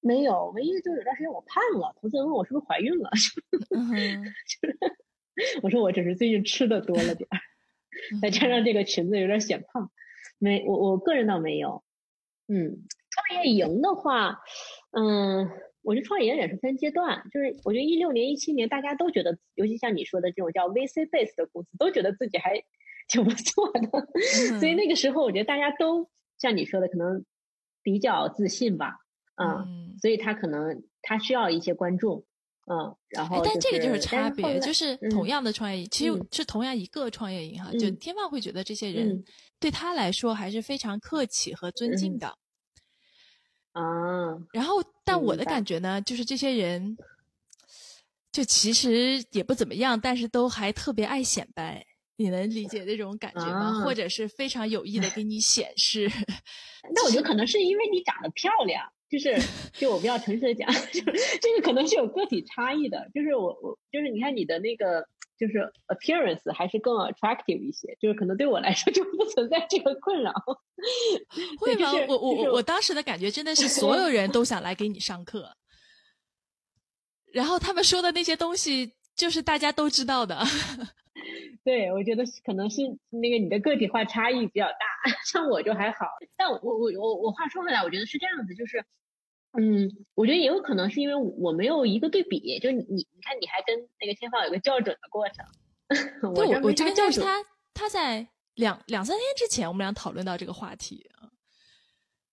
没有，唯一就是有段时间我胖了，投资人问我是不是怀孕了，我说我只是最近吃的多了点儿，再加上这个裙子有点显胖，没，我我个人倒没有。嗯，创业营的话，嗯。我觉得创业也是分阶段，就是我觉得一六年、一七年大家都觉得，尤其像你说的这种叫 VC base 的公司，都觉得自己还 挺不错的，所以。那个时候我觉得大家都像你说的，可能比较自信吧，嗯，所以他可能他需要一些关注，嗯，然后但这个就是差别，就是同样的创业，其实是同样一个创业营哈，就天放会觉得这些人对他来说还是非常客气和尊敬的。啊，然后，但我的感觉呢，就是这些人，就其实也不怎么样，但是都还特别爱显摆。你能理解那种感觉吗？或者是非常有意的给你显示？那我觉得可能是因为你长得漂亮，就是，就我比较诚实的讲，就这个可能是有个体差异的。就是我我就是你看你的那个。就是 appearance 还是更 attractive 一些，就是可能对我来说 就不存在这个困扰。会吗？我我我当时的感觉真的是所有人都想来给你上课，然后他们说的那些东西就是大家都知道的。对，我觉得可能是那个你的个体化差异比较大，像我就还好。但我我我我话说回来，我觉得是这样子，就是。嗯，我觉得也有可能是因为我没有一个对比，就你你你看，你还跟那个天放有个校准的过程。对，我我这个就是他他在两两三天之前，我们俩讨论到这个话题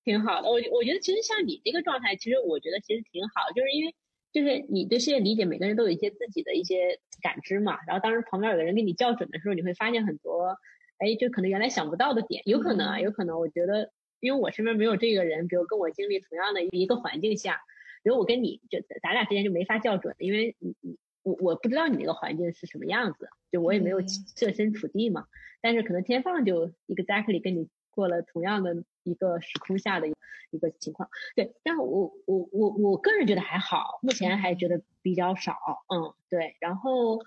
挺好的。我我觉得其实像你这个状态，其实我觉得其实挺好，就是因为就是你对世界理解，每个人都有一些自己的一些感知嘛。然后当时旁边有个人给你校准的时候，你会发现很多，哎，就可能原来想不到的点，有可能啊，有可能，我觉得。因为我身边没有这个人，比如跟我经历同样的一个环境下，比如我跟你就咱俩之间就没法校准，因为你你我我不知道你那个环境是什么样子，就我也没有设身处地嘛。但是可能天放就 exactly 跟你过了同样的一个时空下的一个情况，对。但是我我我我个人觉得还好，目前还觉得比较少，嗯，对。然后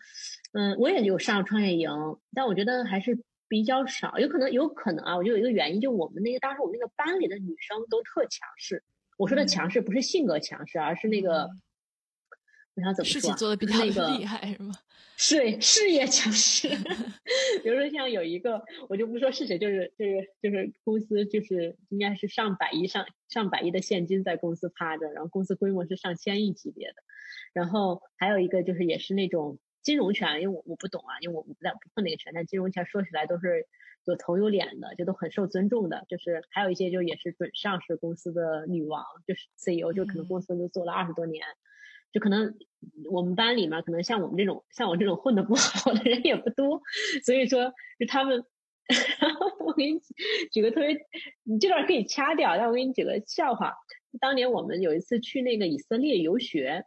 嗯，我也有上创业营，但我觉得还是。比较少，有可能，有可能啊！我就有一个原因，就我们那个当时我们那个班里的女生都特强势。我说的强势不是性格强势，而是那个，我想怎么说？事情做的比较厉害是吗？是事业强势。比如说像有一个，我就不说是谁，就是就是就是公司就是应该是上百亿上上百亿的现金在公司趴着，然后公司规模是上千亿级别的。然后还有一个就是也是那种。金融圈，因为我我不懂啊，因为我不在不碰那个圈，但金融圈说起来都是有头有脸的，就都很受尊重的。就是还有一些就也是准上市公司的女王，就是 CEO，就可能公司都做了二十多年，就可能我们班里面可能像我们这种像我这种混的不好的人也不多，所以说就他们，然 后我给你举个特别，你这段可以掐掉，但我给你举个笑话。当年我们有一次去那个以色列游学。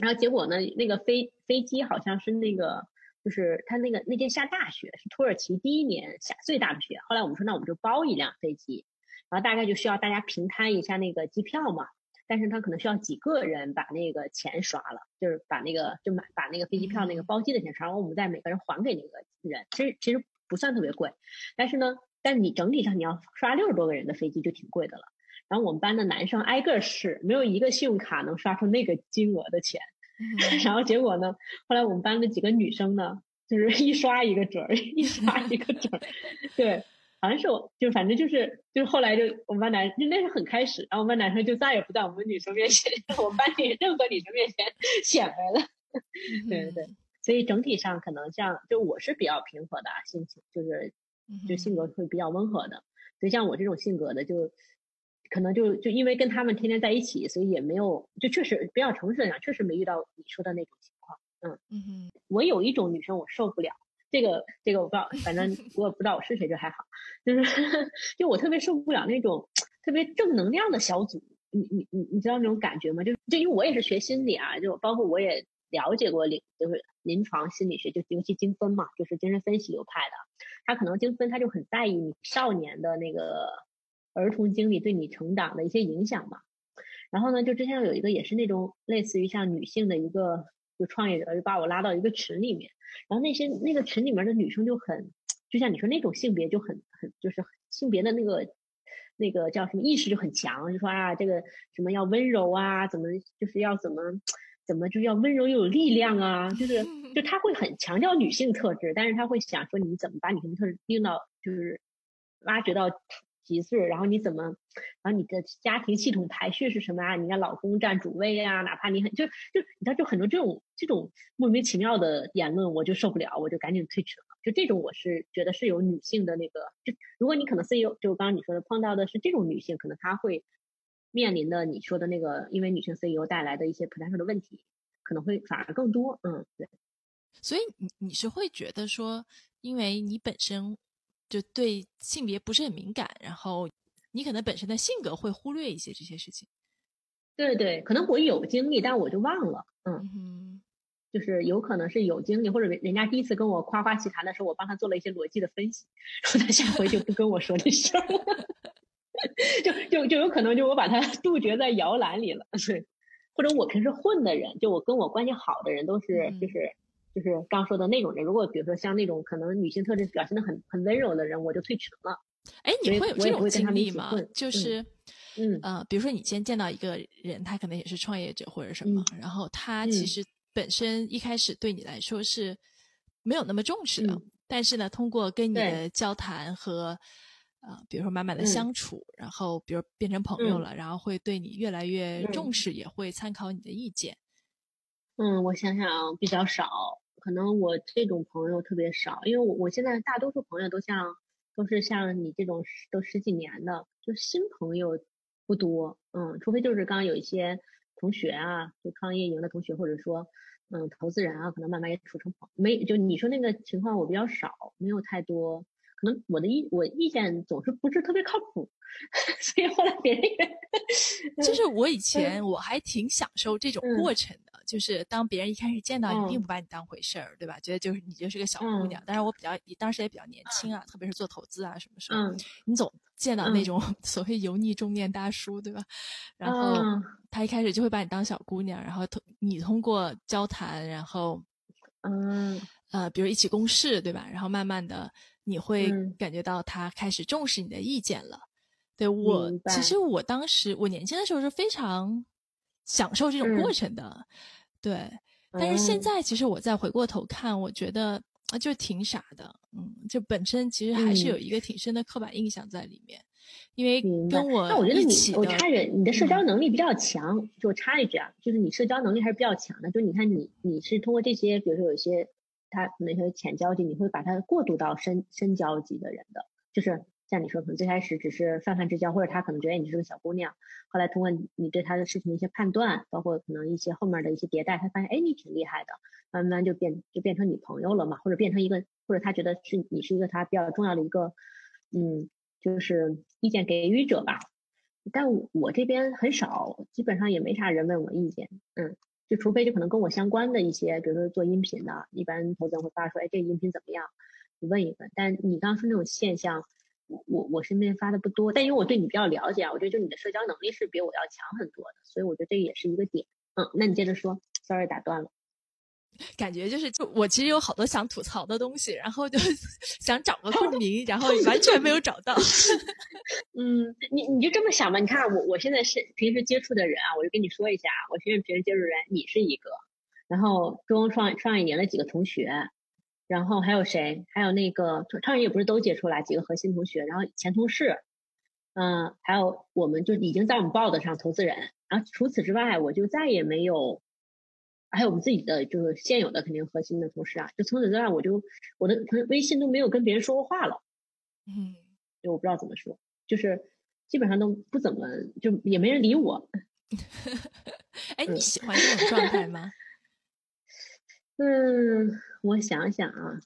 然后结果呢？那个飞飞机好像是那个，就是他那个那天下大雪，是土耳其第一年下最大的雪。后来我们说，那我们就包一辆飞机，然后大概就需要大家平摊一下那个机票嘛。但是他可能需要几个人把那个钱刷了，就是把那个就买把那个飞机票那个包机的钱刷，然后我们再每个人还给那个人。其实其实不算特别贵，但是呢，但你整体上你要刷六十多个人的飞机就挺贵的了。然后我们班的男生挨个试，没有一个信用卡能刷出那个金额的钱。然后结果呢，后来我们班的几个女生呢，就是 一刷一个准儿，一刷一个准儿。对，好像是我，就反正就是就是后来就我们班男就，那是很开始，然后我们班男生就再也不在我们女生面前，我们班里任何女生面前显摆了。对对对，所以整体上可能像就我是比较平和的心情，就是就性格会比较温和的，所以像我这种性格的就。可能就就因为跟他们天天在一起，所以也没有就确实比较诚实的讲，确实没遇到你说的那种情况。嗯嗯哼，我有一种女生我受不了，这个这个我不知道，反正 我也不知道我是谁就还好，就是 就我特别受不了那种特别正能量的小组。你你你你知道那种感觉吗？就就因为我也是学心理啊，就包括我也了解过临就是临床心理学，就尤其精分嘛，就是精神分析流派的，他可能精分他就很在意你少年的那个。儿童经历对你成长的一些影响吧。然后呢，就之前有一个也是那种类似于像女性的一个就创业者，就把我拉到一个群里面，然后那些那个群里面的女生就很，就像你说那种性别就很很就是性别的那个那个叫什么意识就很强，就说啊这个什么要温柔啊，怎么就是要怎么怎么就要温柔又有力量啊，就是就 他会很强调女性特质，但是他会想说你怎么把女性特质用到就是挖掘到。几岁？然后你怎么？然后你的家庭系统排序是什么啊？你看老公占主位啊，哪怕你很就就你看就很多这种这种莫名其妙的言论，我就受不了，我就赶紧退群了。就这种我是觉得是有女性的那个，就如果你可能 CEO 就刚刚你说的碰到的是这种女性，可能她会面临的你说的那个因为女性 CEO 带来的一些 potential 的问题，可能会反而更多。嗯，对。所以你你是会觉得说，因为你本身。就对性别不是很敏感，然后你可能本身的性格会忽略一些这些事情。对对，可能我有经历，但我就忘了。嗯，就是有可能是有经历，或者人家第一次跟我夸夸其谈的时候，我帮他做了一些逻辑的分析，然后他下回就不跟我说这事儿了。就就就有可能就我把他 杜绝在摇篮里了。对，或者我平时混的人，就我跟我关系好的人都是就是。就是刚说的那种人，如果比如说像那种可能女性特质表现的很很温柔的人，我就退群了。哎，你会有这种经历吗？就是，嗯。呃，比如说你今天见到一个人，他可能也是创业者或者什么，然后他其实本身一开始对你来说是没有那么重视的，但是呢，通过跟你的交谈和呃，比如说慢慢的相处，然后比如变成朋友了，然后会对你越来越重视，也会参考你的意见。嗯，我想想比较少，可能我这种朋友特别少，因为我我现在大多数朋友都像都是像你这种都十几年的，就新朋友不多，嗯，除非就是刚刚有一些同学啊，就创业营的同学，或者说嗯投资人啊，可能慢慢也处成朋，没就你说那个情况我比较少，没有太多。可能我的意我意见总是不是特别靠谱，所以后来别人也，就是我以 前我还挺享受这种过程的，就是当别人一开始见到你，并不把你当回事儿，对吧？觉得就是你就是个小姑娘。但是我比较，当时也比较年轻啊，特别是做投资啊什么时候，你总见到那种 所谓油腻中年大叔，对吧？然后他一开始就会把你当小姑娘，然后通你通过交谈，然后嗯呃，比如一起共事，对吧？然后慢慢的。你会感觉到他开始重视你的意见了，对我其实我当时我年轻的时候是非常享受这种过程的，对。但是现在其实我再回过头看，我觉得啊就挺傻的，嗯，就本身其实还是有一个挺深的刻板印象在里面，因为跟。我那我觉得你我插一句，你的社交能力比较强，就插一句啊，就是你社交能力还是比较强的，就你看你你是通过这些，比如说有一些。他那些浅交际，你会把他过渡到深深交际的人的，就是像你说，可能最开始只是泛泛之交，或者他可能觉得你是个小姑娘，后来通过你对他的事情的一些判断，包括可能一些后面的一些迭代，他发现哎你挺厉害的，慢慢就变就变成你朋友了嘛，或者变成一个，或者他觉得是你是一个他比较重要的一个，嗯，就是意见给予者吧。但我这边很少，基本上也没啥人问我意见，嗯。就除非就可能跟我相关的一些，比如说做音频的，一般投资人会发出来，这个音频怎么样？你问一问。但你刚说那种现象，我我我身边发的不多，但因为我对你比较了解啊，我觉得就你的社交能力是比我要强很多的，所以我觉得这也是一个点。嗯，那你接着说，sorry 打断了。感觉就是，就我其实有好多想吐槽的东西，然后就 想找个共鸣，然后完全没有找到。嗯，你你就这么想吧。你看我我现在是平时接触的人啊，我就跟你说一下，我现在平时接触人，你是一个，然后中创创业营的几个同学，然后还有谁？还有那个创业也不是都接触来几个核心同学，然后前同事，嗯，还有我们就已经在我们 board 上投资人，然后除此之外，我就再也没有。还有我们自己的就是现有的肯定核心的同事啊，就从此之外，我就我的微信都没有跟别人说过话了，嗯，就我不知道怎么说，就是基本上都不怎么，就也没人理我。哎，你喜欢这种状态吗？嗯，我想想啊，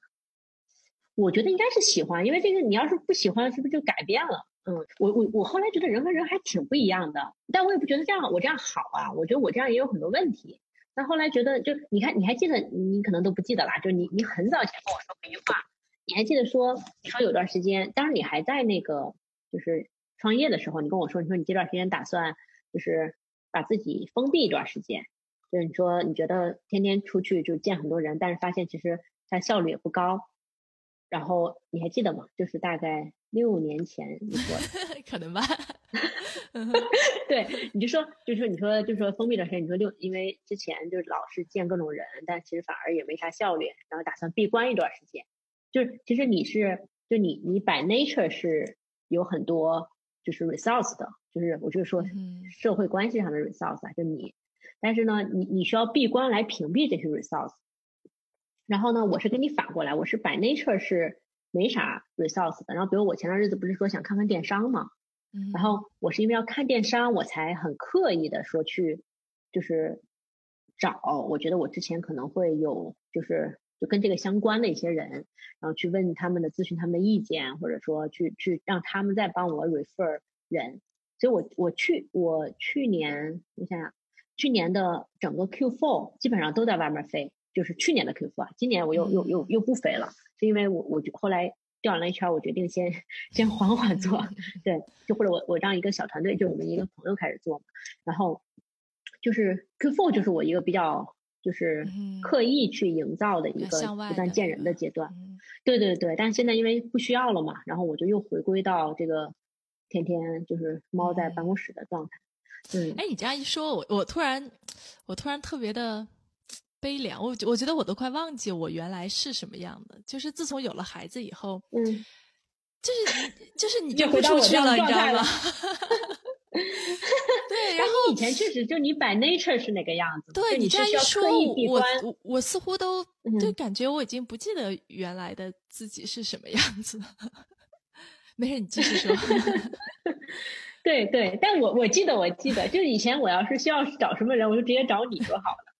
我觉得应该是喜欢，因为这个你要是不喜欢，是不是就改变了？嗯，我我我后来觉得人和人还挺不一样的，但我也不觉得这样我这样好啊，我觉得我这样也有很多问题。那后来觉得，就你看，你还记得？你可能都不记得啦。就你，你很早前跟我说过一句话，你还记得说，你说有段时间，当时你还在那个，就是创业的时候，你跟我说，你说你这段时间打算就是把自己封闭一段时间，就是你说你觉得天天出去就见很多人，但是发现其实它效率也不高。然后你还记得吗？就是大概六年前你说的，可能吧。对，你就说，就说你说，就说封闭段时间，你说六，因为之前就是老是见各种人，但其实反而也没啥效率，然后打算闭关一段时间。就是其实你是，就你你 by nature 是有很多就是 resource 的，就是我就是说社会关系上的 resource 啊，就你，但是呢，你你需要闭关来屏蔽这些 resource。然后呢，我是跟你反过来，我是 by nature 是没啥 resource 的。然后比如我前段日子不是说想看看电商嘛，然后我是因为要看电商，我才很刻意的说去，就是找我觉得我之前可能会有，就是就跟这个相关的一些人，然后去问他们的咨询他们的意见，或者说去去让他们再帮我 refer 人。所以我我去我去年我想想，去年的整个 Q4 基本上都在外面飞。就是去年的 Q4 啊，今年我又又又又不飞了，是因为我我就后来调完了一圈，我决定先先缓缓做，对，就或者我我让一个小团队，就我们一个朋友开始做嘛，然后就是 Q4 就是我一个比较就是刻意去营造的一个不断见人的阶段，对对对，但是现在因为不需要了嘛，然后我就又回归到这个天天就是猫在办公室的状态，嗯，哎，你这样一说，我我突然我突然特别的。悲凉，我我觉得我都快忘记我原来是什么样的。就是自从有了孩子以后，嗯，就是就是你就不出去了，你知道吗？对，然后以前确实就你 by nature 是那个样子，对你这样一说，我我我似乎都就感觉我已经不记得原来的自己是什么样子。没事，你继续说。对对，但我我记得我记得，就是以前我要是需要找什么人，我就直接找你就好了。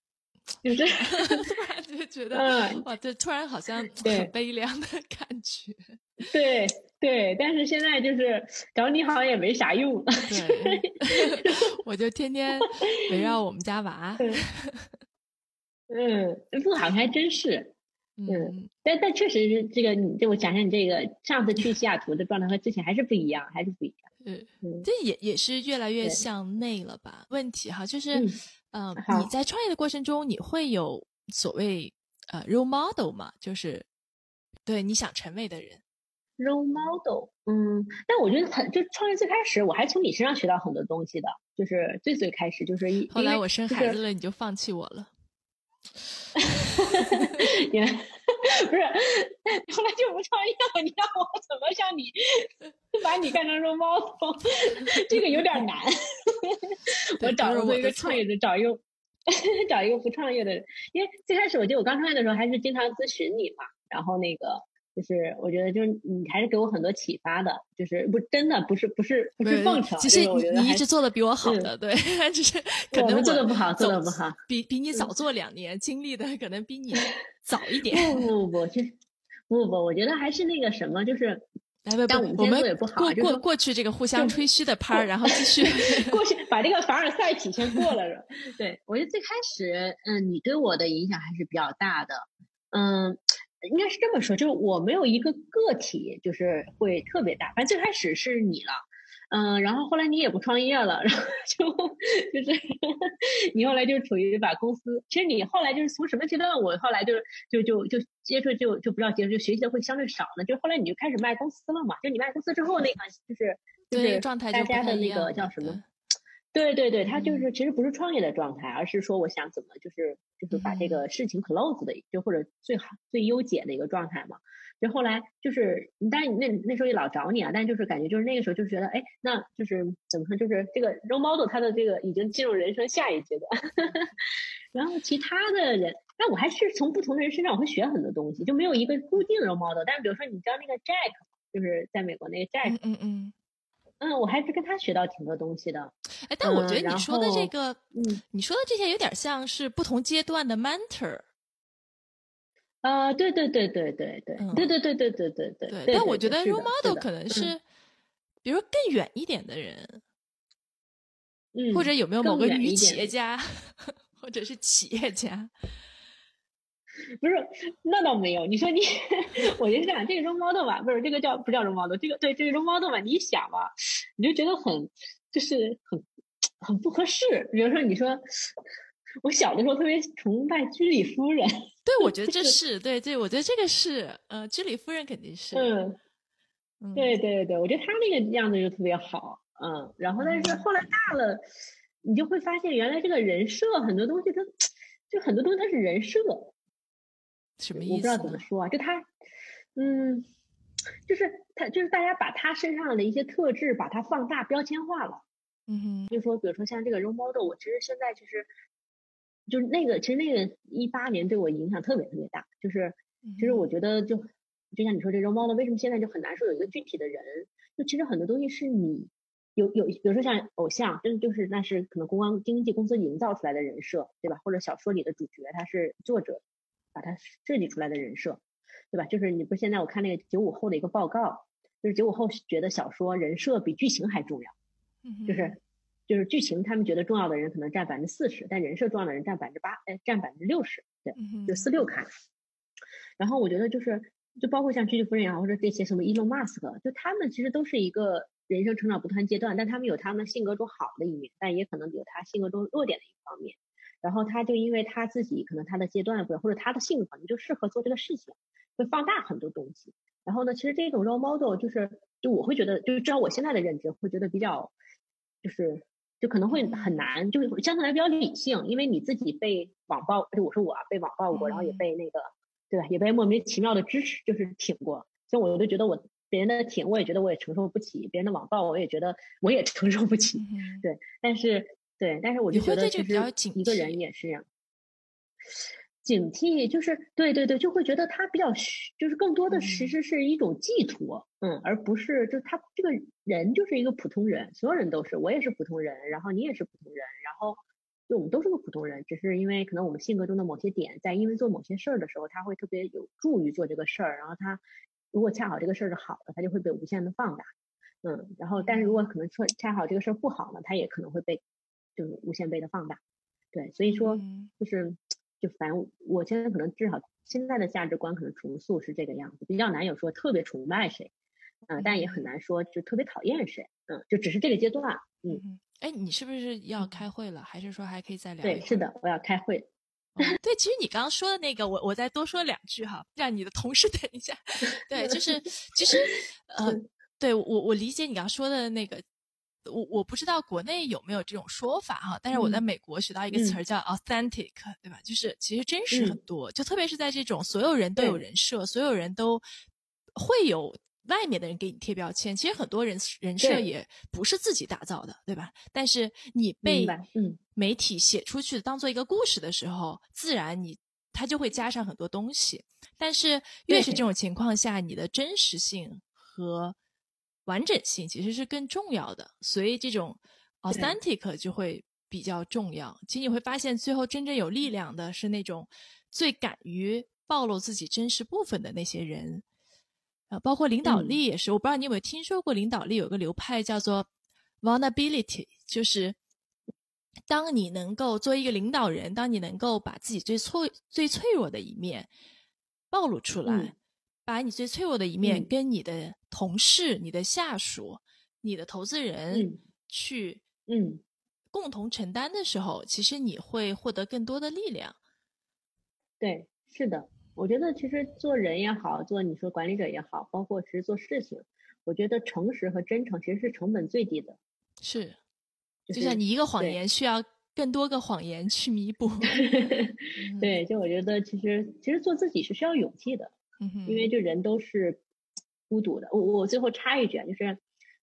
就是 突然 就觉得，哇，这突然好像很悲凉的感觉。对对，但是现在就是找你好像也没啥用。对，我就天天围绕我们家娃。嗯，不好像还真是。嗯，但但确实是这个，你就我想想你这个上次去西雅图的状态和之前还是不一样，还是不一样。嗯，这也也是越来越向内了吧？问题哈，就是。嗯，你在创业的过程中，你会有所谓呃 role model 吗？就是对你想成为的人 role model。嗯，但我觉得很就创业最开始，我还从你身上学到很多东西的，就是最最开始就是一后来我生孩子了，你就放弃我了。你不是后来就不创业了？你让我怎么像你把你干成 role model？这个有点难。我找一个创业者，找一个找一个不创业的人，因为最开始我记得我刚创业的时候，还是经常咨询你嘛。然后那个就是我觉得就是你还是给我很多启发的，就是不真的不是不是不是奉承。其实你一直做的比我好的，对，就是可能做的不好，做的不好，比比你早做两年，经历的可能比你 早一点。不不不，其实不不，我觉得还是那个什么，就是。但我们我们过过过去这个互相吹嘘的拍儿，然后继续 过去把这个凡尔赛体先过了。对我觉得最开始，嗯，你对我的影响还是比较大的。嗯，应该是这么说，就是我没有一个个体就是会特别大，反正最开始是你了。嗯，然后后来你也不创业了，然后 就就是 你后来就处于把公司，其实你后来就是从什么阶段，我后来就就就就接触就就不知道接触，就学习的会相对少呢，就后来你就开始卖公司了嘛，就你卖公司之后那个就是就是大家的那个叫什么？对对对，他就是其实不是创业的状态，而是说我想怎么就是就是把这个事情 close 的，就或者最好最优解的一个状态嘛。就后来就是，当然那那时候也老找你啊，但就是感觉就是那个时候就是觉得，哎，那就是怎么说，就是这个 role model 他的这个已经进入人生下一阶段，然后其他的人，那我还是从不同的人身上我会学很多东西，就没有一个固定 role model。但是比如说你知道那个 Jack，就是在美国那个 Jack，嗯嗯嗯，我还是跟他学到挺多东西的。哎，但我觉得你说的这个，嗯，你说的这些有点像是不同阶段的 mentor。啊，对对对对对对，对对对对对对对。但我觉得 role model 可能是，比如更远一点的人，嗯，或者有没有某个女企业家，或者是企业家？不是，那倒没有。你说你，我觉得这样，这个 role model 吧，不是这个叫不叫 role model，这个对这个 role model 吧，你想吧，你就觉得很就是很很不合适。比如说，你说我小的时候特别崇拜居里夫人，对，我觉得 这是对对，我觉得这个是，呃，居里夫人肯定是，嗯，对对对，我觉得她那个样子就特别好，嗯，然后但是后来大了，你就会发现原来这个人设很多东西它。就很多东西它是人设，什么意思？我不知道怎么说啊。就他，嗯，就是他，就是大家把他身上的一些特质把它放大标签化了。嗯哼。就说，比如说像这个 role model，我其实现在其实就是那个，其实那个一八年对我影响特别特别大。就是，其实我觉得就就像你说这 role model，为什么现在就很难说有一个具体的人？就其实很多东西是你。有有，比如说像偶像，真的就是那是可能公关经纪公司营造出来的人设，对吧？或者小说里的主角他是作者把它设计出来的人设，对吧？就是你不是现在我看那个九五后的一个报告，就是九五后觉得小说人设比剧情还重要，就是就是剧情他们觉得重要的人可能占百分之四十，但人设重要的人占百分之八，哎，占百分之六十，对，就四六开。然后我觉得就是就包括像居里夫人也好，或者这些什么伊隆马斯克，就他们其实都是一个。人生成长不同阶段，但他们有他们性格中好的一面，但也可能有他性格中弱点的一方面。然后他就因为他自己可能他的阶段或者他的性格可能就适合做这个事情，会放大很多东西。然后呢，其实这种 role model 就是，就我会觉得，就是至少我现在的认知会觉得比较，就是就可能会很难，就是相对来比较理性，因为你自己被网暴，就我说我啊被网暴过，然后也被那个，对吧？也被莫名其妙的支持，就是挺过，所以我就觉得我。别人的挺，我也觉得我也承受不起；别人的网暴，我也觉得我也承受不起。对，但是对，但是我就觉得其实一个人也是这样，警惕就是对对对，就会觉得他比较就是更多的其实是一种寄托，嗯，而不是就他这个人就是一个普通人，所有人都是，我也是普通人，然后你也是普通人，然后就我们都是个普通人，只是因为可能我们性格中的某些点，在因为做某些事儿的时候，他会特别有助于做这个事儿，然后他。如果恰好这个事儿是好的，他就会被无限的放大，嗯，然后但是如果可能说恰好这个事儿不好呢，他也可能会被就是无限倍的放大，对，所以说就是就反正我现在可能至少现在的价值观可能重塑是这个样子，比较难有说特别崇拜谁，嗯，但也很难说就特别讨厌谁，嗯，就只是这个阶段，嗯，哎，你是不是要开会了，还是说还可以再聊？对，是的，我要开会。对，其实你刚刚说的那个，我我再多说两句哈，让你的同事 等一下。对，就是其实呃，对我我理解你刚刚说的那个，我我不知道国内有没有这种说法哈，但是我在美国学到一个词儿叫 authentic，对吧？就是其实真实很多，就特别是在这种所有人都有人设，所有人都会有。外面的人给你贴标签，其实很多人人设也不是自己打造的，对吧？但是你被媒体写出去当做一个故事的时候，自然你他就会加上很多东西。但是越是这种情况下，你的真实性和完整性其实是更重要的，所以这种 authentic 就会比较重要。其实你会发现，最后真正有力量的是那种最敢于暴露自己真实部分的那些人。啊包括领导力也是，我不知道你有没有听说过领导力有个流派叫做 vulnerability，就是当你能够作为一个领导人，当你能够把自己最脆最脆弱的一面暴露出来，把你最脆弱的一面跟你的同事、你的下属、你的投资人去嗯共同承担的时候，其实你会获得更多的力量。对，是的。我觉得其实做人也好，做你说管理者也好，包括其实做事情，我觉得诚实和真诚其实是成本最低的。是，就像你一个谎言需要更多个谎言去弥补。对，就我觉得其实其实做自己是需要勇气的，因为就人都是孤独的。我我最后插一句啊，就是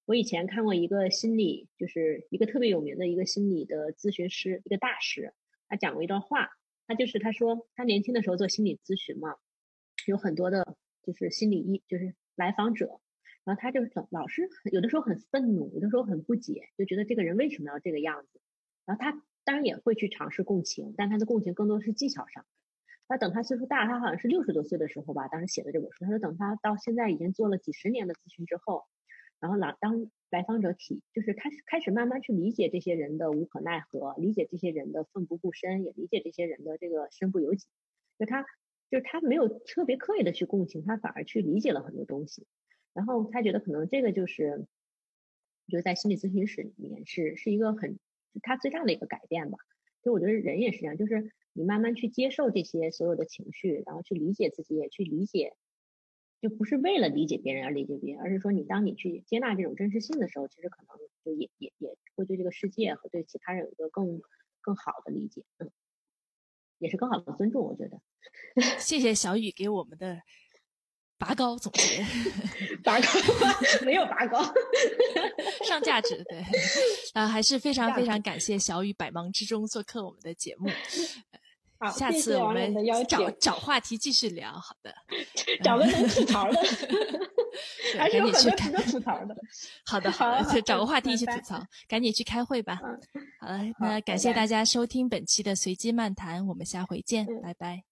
我以前看过一个心理，就是一个特别有名的一个心理的咨询师，一个大师，他讲过一段话。他就是他说他年轻的时候做心理咨询嘛，有很多的就是心理医就是来访者，然后他就老老是有的时候很愤怒，有的时候很不解，就觉得这个人为什么要这个样子。然后他当然也会去尝试共情，但他的共情更多是技巧上。他等他岁数大，他好像是六十多岁的时候吧，当时写的这本书。他说等他到现在已经做了几十年的咨询之后，然后来当。来访者体就是开始开始慢慢去理解这些人的无可奈何，理解这些人的奋不顾身，也理解这些人的这个身不由己。就他就是他没有特别刻意的去共情，他反而去理解了很多东西。然后他觉得可能这个就是，我觉得在心理咨询室里面是是一个很他最大的一个改变吧。就我觉得人也是这样，就是你慢慢去接受这些所有的情绪，然后去理解自己，也去理解，就不是为了理解别人而理解别人，而是说你当你去接纳这种真实性的时候，其实可能就也也也会对这个世界和对其他人有一个更更好的理解，嗯，也是更好的尊重。我觉得，谢谢小雨给我们的。拔高总结，拔高 没有拔高，上价值对，啊，还是非常非常感谢小雨百忙之中做客我们的节目。好，下次我们找找话题继续聊。好的，找个能吐槽的，还是有很多值得吐槽的。好的，好的，找个话题一起吐槽，赶紧去开会吧。好了，那感谢大家收听本期的随机漫谈，我们下回见，拜拜。